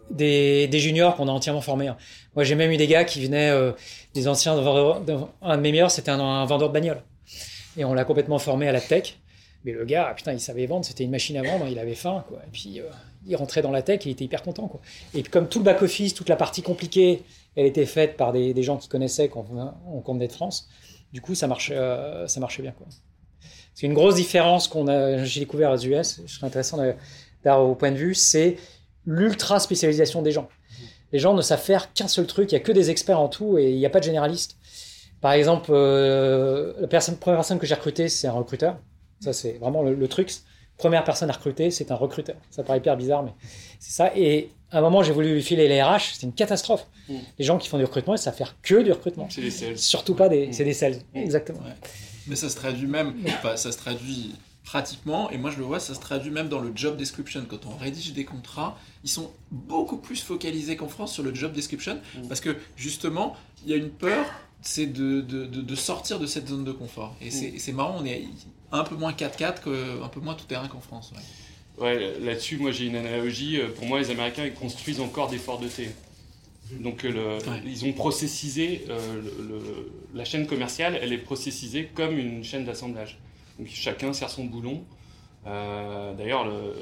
des, des juniors qu'on a entièrement formés. hein. Moi, j'ai même eu des gars qui venaient, euh, des anciens Un de mes meilleurs, c'était un, un vendeur de bagnole. Et on l'a complètement formé à la tech. Mais le gars, putain, il savait vendre, c'était une machine à vendre, il avait faim, quoi. Et puis, euh, il rentrait dans la tech, il était hyper content, quoi. Et comme tout le back-office, toute la partie compliquée, elle était faite par des, des gens qui connaissaient quand on, on venait de France, du coup, ça marchait, ça marchait bien, quoi. C'est une grosse différence qu'on a, j'ai découvert aux US, je serais intéressant d'avoir au point de vue, c'est l'ultra spécialisation des gens. Les gens ne savent faire qu'un seul truc, il n'y a que des experts en tout et il n'y a pas de généraliste. Par exemple, euh, la personne, première personne que j'ai recrutée, c'est un recruteur. Ça, c'est vraiment le, le, truc. Première personne à recruter, c'est un recruteur. Ça paraît hyper bizarre, mais c'est ça. Et à un moment, j'ai voulu lui filer les RH, c'était une catastrophe. Mm. Les gens qui font du recrutement, ils savent faire que du recrutement. C'est des sales. Surtout pas des, Mm. c'est des sales. Mm. Exactement. Ouais. Mais ça se traduit même, enfin, ça se traduit pratiquement, et moi je le vois, ça se traduit même dans le job description. Quand on rédige des contrats, ils sont beaucoup plus focalisés qu'en France sur le job description, Mm. parce que justement, il y a une peur, c'est de, de, de- de sortir de cette zone de confort. Et c'est c'est marrant, on est un peu moins 4x4, que, un peu moins tout terrain qu'en France. ouais. Ouais, là-dessus, moi j'ai une analogie. Euh, Pour moi, les Américains, ils construisent encore des forts de thé. Donc, euh, le- Ouais. ils ont processisé euh, le- la chaîne commerciale, elle est processisée comme une chaîne d'assemblage. Donc, chacun sert son boulon. Euh, D'ailleurs, le,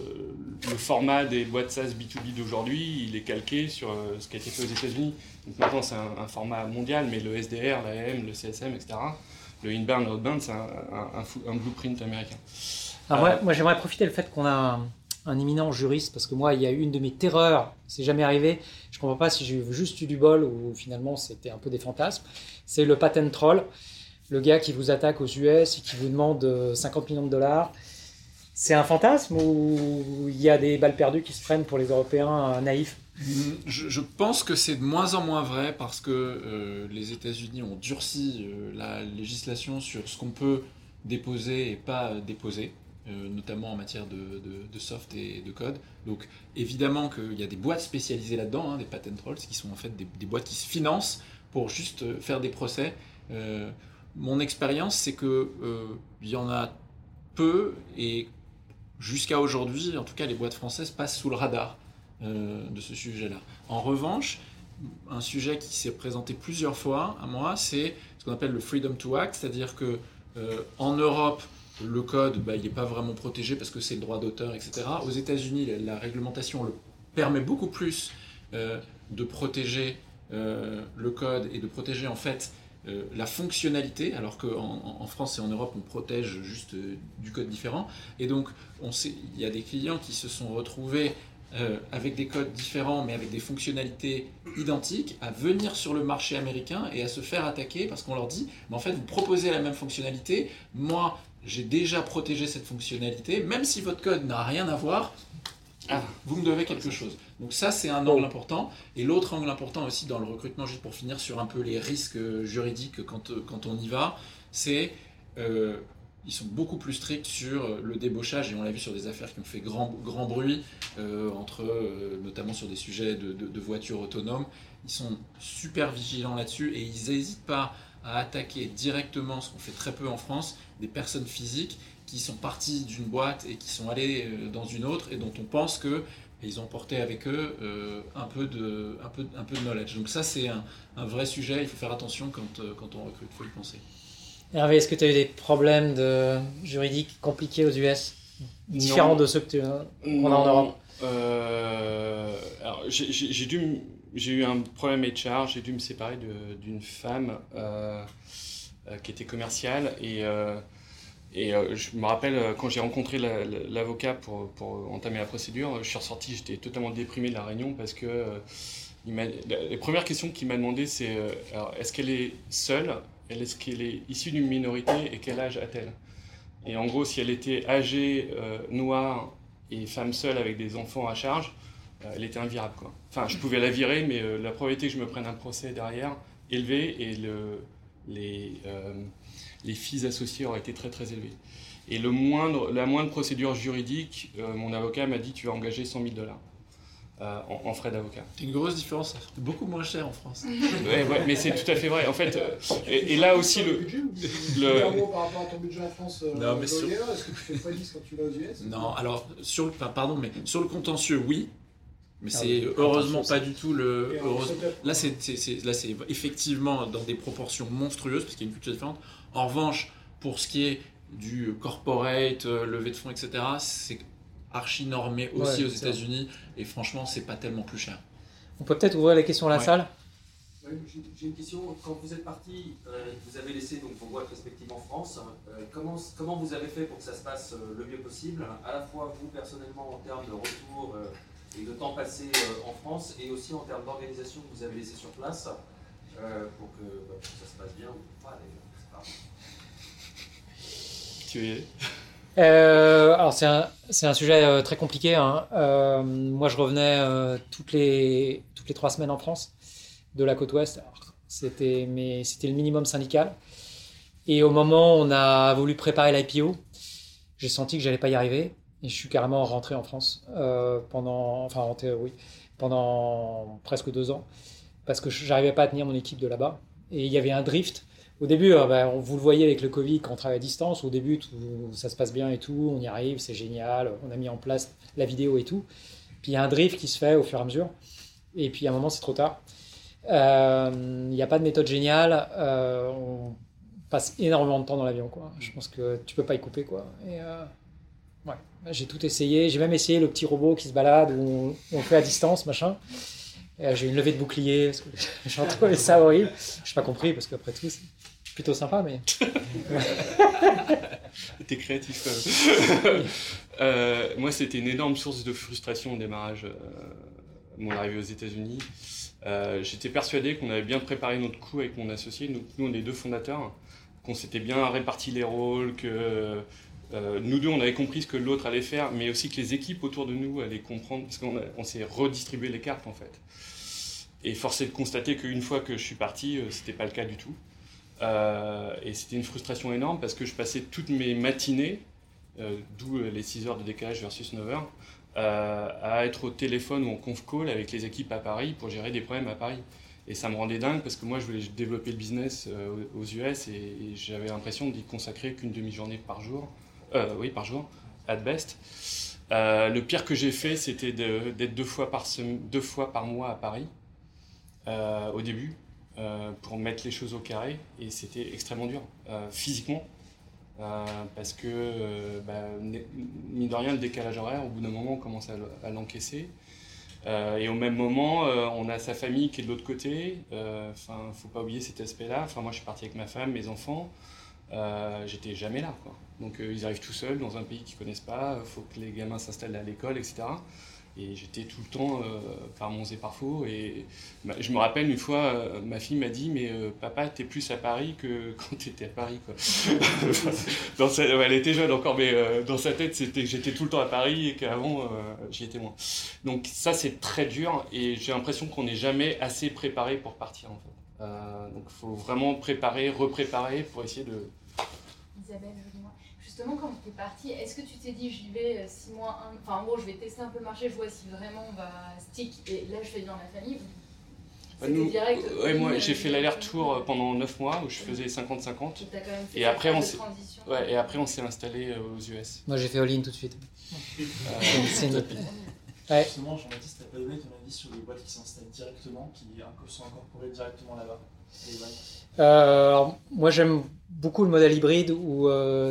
le format des boîtes SaaS B2B d'aujourd'hui, il est calqué sur euh, ce qui a été fait aux États-Unis. Donc, maintenant, c'est un, un format mondial, mais le SDR, l'AM, le CSM, etc., le inbound, outbound, c'est un, un- un blueprint américain. Alors Euh, moi, moi, j'aimerais profiter du fait qu'on a un, éminent juriste, parce que moi, il y a eu une de mes terreurs, c'est jamais arrivé, je comprends pas si j'ai juste eu du bol ou finalement c'était un peu des fantasmes, c'est le patent troll, le gars qui vous attaque aux US et qui vous demande euh, 50 millions de dollars. C'est un fantasme ou il y a des balles perdues qui se prennent pour les Européens euh, naïfs? Je, je pense que c'est de moins en moins vrai parce que euh, les États-Unis ont durci euh, la législation sur ce qu'on peut déposer et pas déposer, euh, notamment en matière de, de- soft et de code. Donc évidemment qu'il y a des boîtes spécialisées là-dedans, hein, des patent trolls, qui sont en fait des, boîtes qui se financent pour juste euh, faire des procès. Euh, mon expérience, c'est que il y en a peu et jusqu'à aujourd'hui, en tout cas, les boîtes françaises passent sous le radar de ce sujet-là. En revanche, un sujet qui s'est présenté plusieurs fois à moi, c'est ce qu'on appelle le freedom to act, c'est-à-dire que euh, en Europe, le code, bah, il n'est pas vraiment protégé parce que c'est le droit d'auteur, etc. Aux États-Unis, la, réglementation le permet beaucoup plus euh, de protéger euh, le code et de protéger en fait euh, la fonctionnalité, alors qu'en en, France et en Europe, on protège juste du code différent. Et donc, on sait, il y a des clients qui se sont retrouvés avec des codes différents, mais avec des fonctionnalités identiques, à venir sur le marché américain et à se faire attaquer parce qu'on leur dit, mais en fait, vous proposez la même fonctionnalité, moi, j'ai déjà protégé cette fonctionnalité, même si votre code n'a rien à voir, Ah. vous me devez quelque chose. Donc ça, c'est un angle important. Et l'autre angle important aussi dans le recrutement, juste pour finir sur un peu les risques euh, juridiques quand, euh, quand on y va, c'est euh, ils sont beaucoup plus stricts sur euh, le débauchage, et on l'a vu sur des affaires qui ont fait grand, grand bruit, euh, entre, euh, notamment sur des sujets de, de- de voitures autonomes. Ils sont super vigilants là-dessus et ils n'hésitent pas à attaquer directement, ce qu'on fait très peu en France, des personnes physiques qui sont parties d'une boîte et qui sont allées euh, dans une autre et dont on pense que ils ont porté avec eux euh, un, peu de, un, peu, un peu de knowledge. Donc ça, c'est un, un vrai sujet, il faut faire attention quand, euh, quand on recrute, il faut y penser. Hervé, est-ce que tu as eu des problèmes de juridiques compliqués aux US Différents Non. de ceux que tu, qu'on a en Europe? Euh, alors, j'ai- dû, j'ai eu un problème HR, j'ai dû me séparer d'une femme euh, euh, qui était commerciale et, euh, je me rappelle quand j'ai rencontré la- la- l'avocat pour, entamer la procédure, je suis ressorti, j'étais totalement déprimé de la réunion parce que les premières questions qu'il m'a demandé c'est est-ce qu'elle est seule, est-ce qu'elle est issue d'une minorité et quel âge a-t-elle? Et en gros, si elle était âgée, noire et femme seule avec des enfants à charge, elle était invirable. Quoi. Enfin, je pouvais la virer, mais euh, la probabilité que je me prenne un procès derrière, élevée, et le, les, euh, les fees associés auraient été très très élevés. Et le moindre, la moindre procédure juridique, euh, mon avocat m'a dit tu vas engager 100 000 dollars euh, en, en frais d'avocat. C'est une grosse différence, ça fait beaucoup moins cher en France. (laughs) Ouais, ouais, mais c'est tout à fait vrai. En fait, euh, et, et là aussi, le, le- par rapport à ton budget en France, euh, Non, mais sur- est-ce que tu fais pas 10 quand tu vas aux US Non, alors, sur le, pardon, mais sur le contentieux, oui. Mais Ah c'est oui, heureusement pas du tout le. Heureuse- Là, c'est effectivement dans des proportions monstrueuses parce qu'il y a une culture différente. En revanche, pour ce qui est du corporate, euh, levée de fonds, etc., c'est archi normé aussi Ouais, aux États-Unis. Et franchement, c'est pas tellement plus cher. On peut peut-être ouvrir les questions à la Ouais. salle? J'ai une question. Quand vous êtes parti, euh, vous avez laissé donc vos boîtes respectives en France. Euh, comment, comment vous avez fait pour que ça se passe euh, le mieux possible, à la fois vous personnellement en termes de retour et de temps passé euh, en France, et aussi en termes d'organisation que vous avez laissé sur place euh, pour, que, bah, pour que ça se passe bien ou pas d'ailleurs. Tu es Euh, alors c'est un, sujet euh, très compliqué. hein. Euh, moi je revenais euh, toutes, les, toutes les trois semaines en France, de la côte ouest. C'était le minimum syndical. Et au moment où on a voulu préparer l'IPO, j'ai senti que j'allais pas y arriver. Et je suis carrément rentré en France euh, pendant, enfin en théorie, pendant presque deux ans, parce que j'arrivais pas à tenir mon équipe de là-bas. Et il y avait un drift. Au début, euh, on- vous le voyez avec le Covid, quand on travaille à distance, au début, tout- ça se passe bien et tout, on y arrive, c'est génial, on a mis en place la vidéo et tout. Puis il y a un drift qui se fait au fur et à mesure. Et puis à un moment, c'est trop tard. Euh, Il n'y a pas de méthode géniale. on passe énormément de temps dans l'avion. Je pense que tu peux pas y couper. Quoi. Ouais. J'ai tout essayé. J'ai même essayé le petit robot qui se balade où on, on fait à distance, machin. Euh, J'ai eu une levée de bouclier. (laughs) J'ai trouvé ça horrible. Je n'ai pas compris parce qu'après tout, c'est plutôt sympa. Mais (laughs) T'es créatif quand même. (laughs) Euh, moi, c'était une énorme source de frustration au démarrage, euh, mon arrivée aux États-Unis. Euh, J'étais persuadé qu'on avait bien préparé notre coup avec mon associé. Nous, nous, on est deux fondateurs, qu'on s'était bien réparti les rôles, que euh, nous deux, on avait compris ce que l'autre allait faire, mais aussi que les équipes autour de nous allaient comprendre, parce qu'on s'est redistribué les cartes en fait. Et force est de constater qu'une fois que je suis parti, euh, c'était pas le cas du tout. Euh, et c'était une frustration énorme parce que je passais toutes mes matinées, euh, d'où les 6 heures de décalage versus 9 heures, à être au téléphone ou en conf call avec les équipes à Paris pour gérer des problèmes à Paris. Et ça me rendait dingue parce que moi je voulais développer le business aux US et, et j'avais l'impression d'y consacrer qu'une demi-journée par jour, oui par jour, at best. Euh, le pire que j'ai fait c'était d'être deux fois par deux fois par mois à Paris euh, au début euh, pour mettre les choses au carré et c'était extrêmement dur euh, physiquement euh, parce que euh, bah, mine de rien le décalage horaire au bout d'un moment on commence à, le- à l'encaisser. Euh, et au même moment euh, on a sa famille qui est de l'autre côté Euh, enfin faut pas oublier cet aspect là enfin moi je suis parti avec ma femme mes enfants euh, j'étais jamais là quoi donc euh, ils arrivent tout seuls dans un pays qu'ils connaissent pas il faut que les gamins s'installent à l'école etc et j'étais tout le temps euh, par Mons et. Et bah, je me rappelle une fois, euh, ma fille m'a dit Mais euh, papa, t'es plus à Paris que (laughs) quand t'étais à Paris. Quoi. (laughs) elle était jeune encore, mais euh, dans sa tête, c'était que j'étais tout le temps à Paris et qu'avant, euh, j'y étais moins. Donc, ça, c'est très dur et j'ai l'impression qu'on n'est jamais assez préparé pour partir. En fait. Euh, donc, il faut vraiment préparer, repréparer pour essayer de. Isabelle. Justement, quand tu es partie, est-ce que tu t'es dit j'y vais 6 mois, un... enfin en gros, je vais tester un peu le marché, je vois si vraiment on va stick et là je fais dans la famille ou Bah, nous- direct ouais, moi, j'ai euh, fait l'aller-retour euh, pendant 9 mois où je faisais 50-50. Et après, on ouais, et après, on s'est installé euh, aux US. moi j'ai fait all-in tout de suite. Euh, (laughs) C'est une- (laughs) Ouais. Justement, Jean-Baptiste, t'as pas donné ton avis sur les boîtes qui s'installent directement, qui sont incorporées directement là-bas. Euh, alors, moi, j'aime beaucoup le modèle hybride où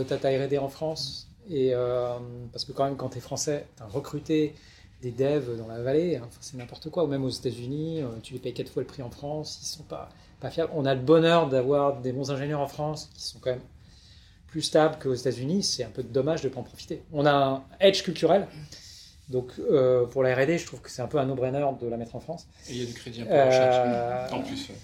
tu as ta R&D en France. Et, euh, parce que quand même, quand tu es français, tu as recruté des devs dans la vallée, hein, c'est n'importe quoi. Ou même aux États-Unis, euh, tu les payes quatre fois le prix en France, ils sont pas, pas fiables. On a le bonheur d'avoir des bons ingénieurs en France qui sont quand même plus stables qu'aux États-Unis. C'est un peu dommage de ne pas en profiter. On a un edge culturel. Donc euh, pour la R&D, je trouve que c'est un peu un no-brainer de la mettre en France. Et il y a du crédit recherche. Euh, En plus, ouais.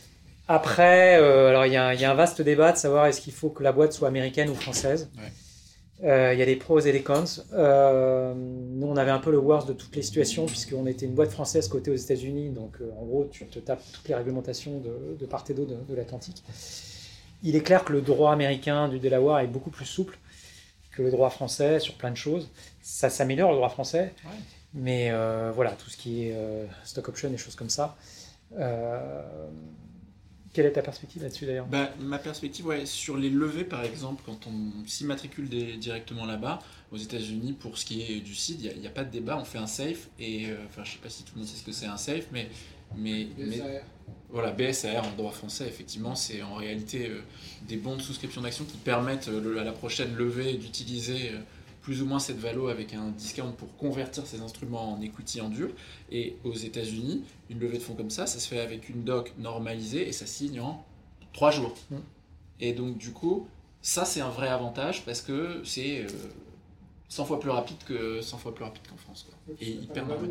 Après, euh, alors il y, a un- il y a un vaste débat de savoir est-ce qu'il faut que la boîte soit américaine ou française. Ouais. Euh, Il y a des pros et des cons. Nous, on avait un peu le worst de toutes les situations puisqu'on était une boîte française cotée aux États-Unis. Donc, en gros, tu te tapes toutes les réglementations de, de part et d'autre de, de l'Atlantique. Il est clair que le droit américain du Delaware est beaucoup plus souple que le droit français sur plein de choses. Ça s'améliore le droit français, Ouais. mais euh, voilà, tout ce qui est euh, stock option et choses comme ça. Euh, quelle est ta perspective là-dessus d'ailleurs? Bah, ma perspective, ouais, sur les levées par exemple, quand on s'immatricule directement là-bas, aux États-Unis, pour ce qui est du seed, il n'y a, pas de débat, on fait un safe, et euh, enfin, je sais pas si tout le monde sait ce que c'est un safe, mais. mais. Voilà, BSR en droit français, effectivement, c'est en réalité euh, des bons de souscription d'actions qui permettent euh, le- à la prochaine levée d'utiliser euh, plus ou moins cette valo avec un discount pour convertir ces instruments en equity en dur. Et aux États-Unis, une levée de fonds comme ça, ça se fait avec une doc normalisée et ça signe en 3 jours. Mm. Et donc, du coup, ça c'est un vrai avantage parce que c'est euh, 100 fois plus rapide que 100 fois plus rapide qu'en France. quoi. Et hyper normal.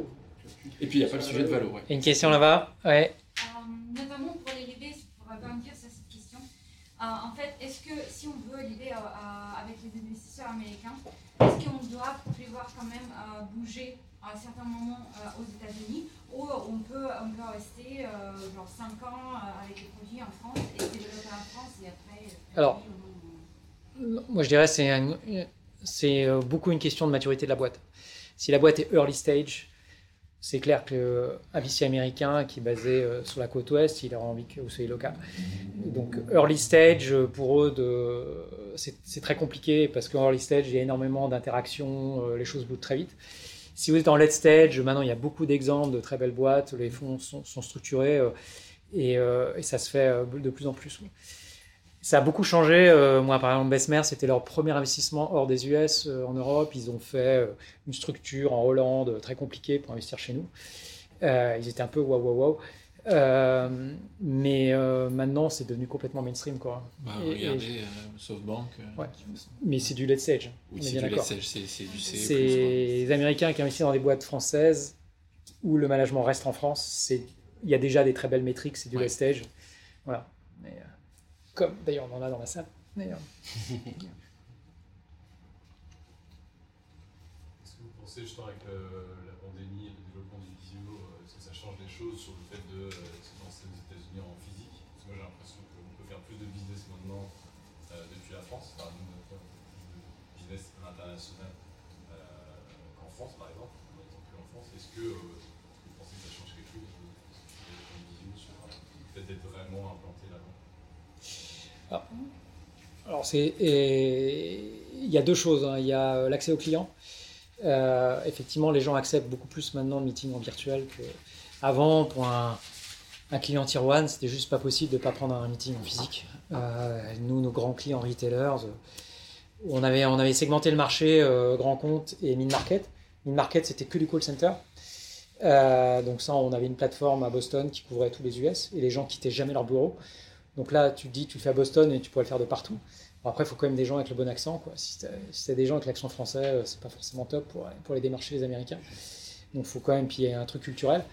Et puis il n'y a pas le sujet de valo. Ouais. Une question là-bas Ouais. Euh, notamment pour les LIB, pour rebondir sur cette question. Euh, en fait, est-ce que si on veut l'idée avec les investisseurs américains, est-ce qu'on doit prévoir quand même euh, bouger à un certain moment euh, aux États-Unis ou on peut, on peut rester euh, genre 5 ans euh, avec les produits en France et développer en France et après. euh, Alors, Moi, je dirais que c'est c'est euh, beaucoup une question de maturité de la boîte. Si la boîte est early stage, c'est clair qu'un VC américain qui est basé euh, sur la côte ouest, il aura envie que vous soyez local. Donc, early stage, euh, pour eux, c'est très compliqué parce qu'en early stage, il y a énormément d'interactions, euh, les choses bougent très vite. Si vous êtes en late stage, maintenant, il y a beaucoup d'exemples de très belles boîtes, les fonds sont, structurés euh, et, euh, ça se fait euh, de plus en plus. Ça a beaucoup changé. Euh, moi, par exemple, Bessemer, c'était leur premier investissement hors des US euh, en Europe. Ils ont fait euh, une structure en Hollande très compliquée pour investir chez nous. Ils étaient un peu waouh, waouh, waouh. Mais maintenant, c'est devenu complètement mainstream. Quoi. Bah, Et- regardez et- SoftBank. Ouais. Mais c'est du late stage. Oui, est c'est du late stage, c'est- du C++. C'est les Américains qui investissent dans des boîtes françaises où le management reste en France. Il y a déjà des très belles métriques, c'est du Ouais. late stage. Voilà. Mais, comme d'ailleurs on en a dans la salle. d'ailleurs. (laughs) Est-ce que vous pensez justement avec le- la pandémie et le développement du visio, euh, est-ce que ça change des choses sur le fait de euh, se lancer aux États-Unis en physique? Parce que moi j'ai l'impression qu'on peut faire plus de business maintenant euh, depuis la France, enfin nous on plus de business euh, qu'en France par exemple, qu'en France. Est-ce que euh, vous pensez que ça change quelque chose de ce développement du visio sur euh, le fait d'être vraiment implanté là-bas Alors, c'est, il y a deux choses. hein. Il y a euh, l'accès aux clients. Euh, effectivement, les gens acceptent beaucoup plus maintenant le meeting en virtuel qu'avant. Pour un, client tier one, c'était juste pas possible de ne pas prendre un meeting en physique. Euh, nous, nos grands clients retailers, on avait, segmenté le marché grand compte et mid-market. Mid-market, c'était que du call center. Donc ça, on avait une plateforme à Boston qui couvrait tous les US et les gens quittaient jamais leur bureau. Donc là, tu te dis, tu le fais à Boston et tu pourrais le faire de partout. Après, il faut quand même des gens avec le bon accent. Si tu as, des gens avec l'accent français, euh, c'est pas forcément top pour, les démarcher les Américains. Donc il faut quand même, puis il y a un truc culturel.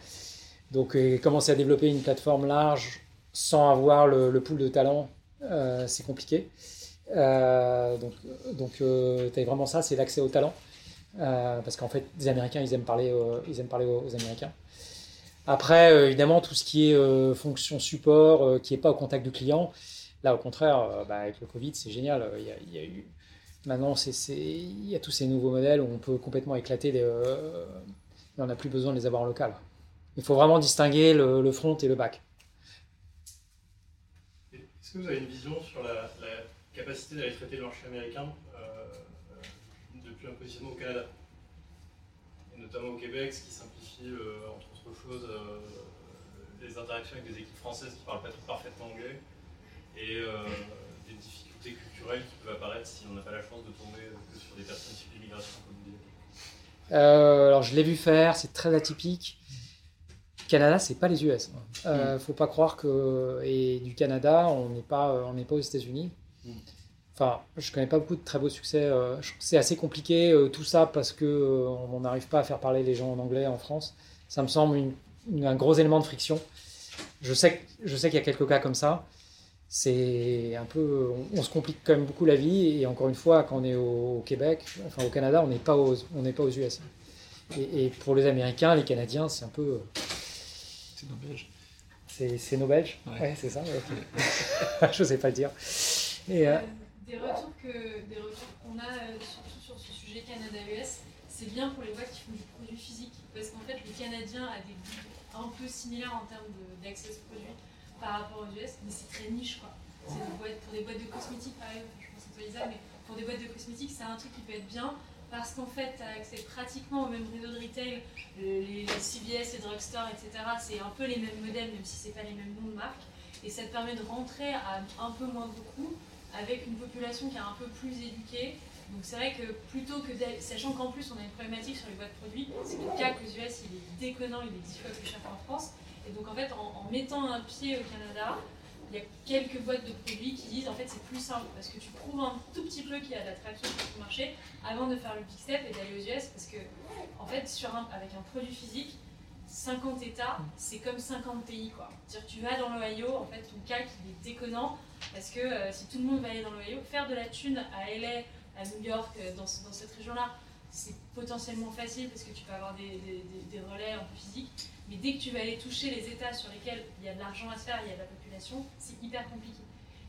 Donc commencer à développer une plateforme large sans avoir le, pool de talent, euh, c'est compliqué. Euh, donc donc tu as vraiment ça, c'est l'accès au talent. Parce qu'en fait, les Américains, ils aiment parler, ils aiment parler aux Américains. Après, euh, évidemment, tout ce qui est euh, fonction support, euh, qui n'est pas au contact du client, là, au contraire, bah, avec le Covid, c'est génial. Il y a, eu... Maintenant, il y a tous ces nouveaux modèles où on peut complètement éclater euh, et on n'a plus besoin de les avoir en local. Il faut vraiment distinguer le, front et le back. Est-ce que vous avez une vision sur la, capacité d'aller traiter le marché américain depuis un positionnement au Canada? Et notamment au Québec, ce qui simplifie, euh, entre autres choses, euh, les interactions avec des équipes françaises qui ne parlent pas tout parfaitement anglais et euh, des difficultés culturelles qui peuvent apparaître si on n'a pas la chance de tomber sur des personnes issues de l'immigration, comme vous disiez. Euh, alors, je l'ai vu faire, c'est très atypique. Canada, c'est pas les US. hein. Euh, Faut pas croire que et du Canada, on n'est pas, on n'est pas aux États-Unis. Mm. Enfin, je connais pas beaucoup de très beaux succès. c'est assez compliqué tout ça parce que on n'arrive pas à faire parler les gens en anglais en France. Ça me semble une- une- un gros élément de friction. Je sais, je sais qu'il y a quelques cas comme ça. C'est un peu, on, on se complique quand même beaucoup la vie et encore une fois, quand on est au, au Québec, enfin au Canada, on n'est pas aux, on n'est pas aux US. Et, et pour les Américains, les Canadiens, c'est un peu, C'est nos Belges. c'est, c'est nos Belges. Ouais. Ouais, c'est ça. ok. (laughs) je sais pas le dire. Et, euh, Des retours que des retours qu'on a euh, surtout sur ce sujet Canada-US, c'est bien pour les boîtes qui font du parce qu'en fait le Canadien a des goûts un peu similaires en termes d'accès au produit par rapport aux US, mais c'est très niche quoi. C'est pour des boîtes de cosmétiques par je pense à toi Lisa, mais pour des boîtes de cosmétiques c'est un truc qui peut être bien parce qu'en fait, tu as accès pratiquement au même réseau de retail, les, CVS, les drugstores, etc. C'est un peu les mêmes modèles, même si c'est pas les mêmes noms de marque. Et ça te permet de rentrer à un peu moins de coûts avec une population qui est un peu plus éduquée. Donc c'est vrai que plutôt que sachant qu'en plus on a une problématique sur les boîtes produits, c'est que le CAC aux US il est déconnant, il est 10 fois plus cher qu'en France. Et donc en fait en, mettant un pied au Canada, il y a quelques boîtes de produits qui disent en fait c'est plus simple parce que tu prouves un tout petit peu qu'il y a de l'attraction sur ton marché avant de faire le big step et d'aller aux US parce que en fait sur un, avec un produit physique 50 États, c'est comme 50 pays quoi. C'est-à-dire tu vas dans l'Ohio, en fait ton CAC il est déconnant parce que euh, si tout le monde va aller dans l'Ohio, faire de la thune à LA, à New York, euh, dans, ce- dans cette région-là, c'est potentiellement facile parce que tu peux avoir des, des- des- des relais un peu physiques. Mais dès que tu vas aller toucher les États sur lesquels il y a de l'argent à se faire, il y a de la population, c'est hyper compliqué.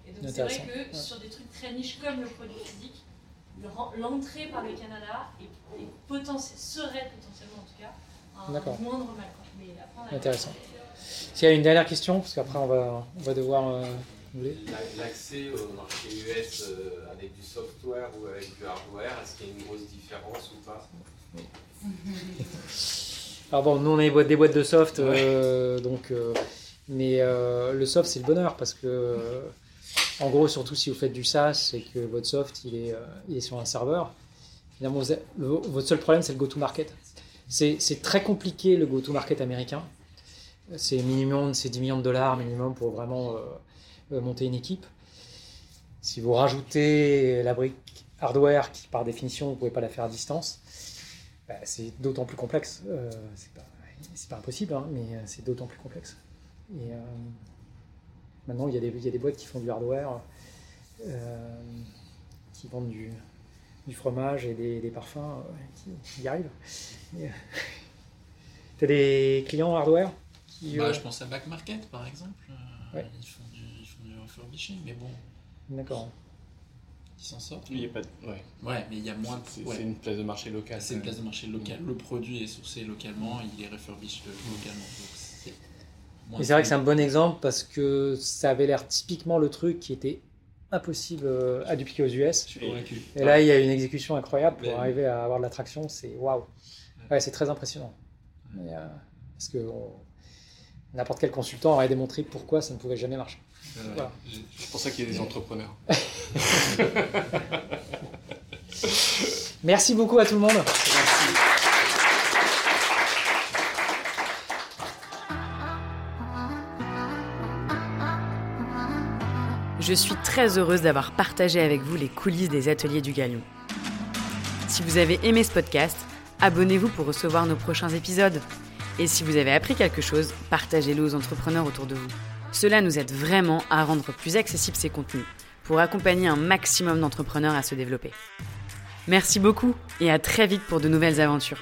Et donc c'est vrai que ouais. sur des trucs très niches comme le produit physique, l'entrée par le Canada est, est potentiel- serait potentiellement en tout cas un moindre mal. Mais après, on a- Intéressant. S'il y a une dernière question, parce qu'après on va, on va devoir. euh, L'accès au marché US euh, avec du software ou avec du hardware, est-ce qu'il y a une grosse différence ou pas? (laughs) Alors bon, nous on a des boîtes, de soft, euh, donc, euh, mais euh, le soft c'est le bonheur parce que, euh, en gros, surtout si vous faites du SaaS et que votre soft il est, euh, il est sur un serveur, finalement vous avez- le- votre seul problème c'est le go-to-market. C'est très compliqué le go-to-market américain. C'est minimum, c'est 10 millions de dollars minimum pour vraiment monter une équipe. Si vous rajoutez la brique hardware qui par définition vous ne pouvez pas la faire à distance, bah, c'est d'autant plus complexe. Euh, c'est pas, impossible, hein, mais euh, c'est d'autant plus complexe. Et euh, maintenant, il y, a des, il y a des boîtes qui font du hardware, euh, qui vendent du, du fromage et des, des parfums euh, qui, qui y arrivent. Tu (laughs) as des clients hardware qui, Bah, euh, je pense à Back Market par exemple. Euh, Ouais. ils, font mais bon. D'accord. Ils s'en sortent. Il y a pas de- ouais. Ouais, mais il y a moins de. C'est- ouais. une place de marché locale. C'est une place de marché locale. Le produit est sourcé localement, il est refurbish localement. Donc c'est vrai que c'est un bon exemple parce que ça avait l'air typiquement le truc qui était impossible euh, à dupliquer aux US. Je suis convaincu. Et là, il y a une exécution incroyable pour arriver à avoir de l'attraction. C'est waouh. Ouais, c'est très impressionnant. Mais, euh, parce que on- n'importe quel consultant aurait démontré pourquoi ça ne pouvait jamais marcher. Voilà. C'est pour ça qu'il y a des entrepreneurs. (laughs) Merci beaucoup à tout le monde. Je suis très heureuse d'avoir partagé avec vous les coulisses des ateliers du Galion. Si vous avez aimé ce podcast, abonnez-vous pour recevoir nos prochains épisodes. Et si vous avez appris quelque chose, partagez-le aux entrepreneurs autour de vous. Cela nous aide vraiment à rendre plus accessibles ces contenus pour accompagner un maximum d'entrepreneurs à se développer. Merci beaucoup et à très vite pour de nouvelles aventures.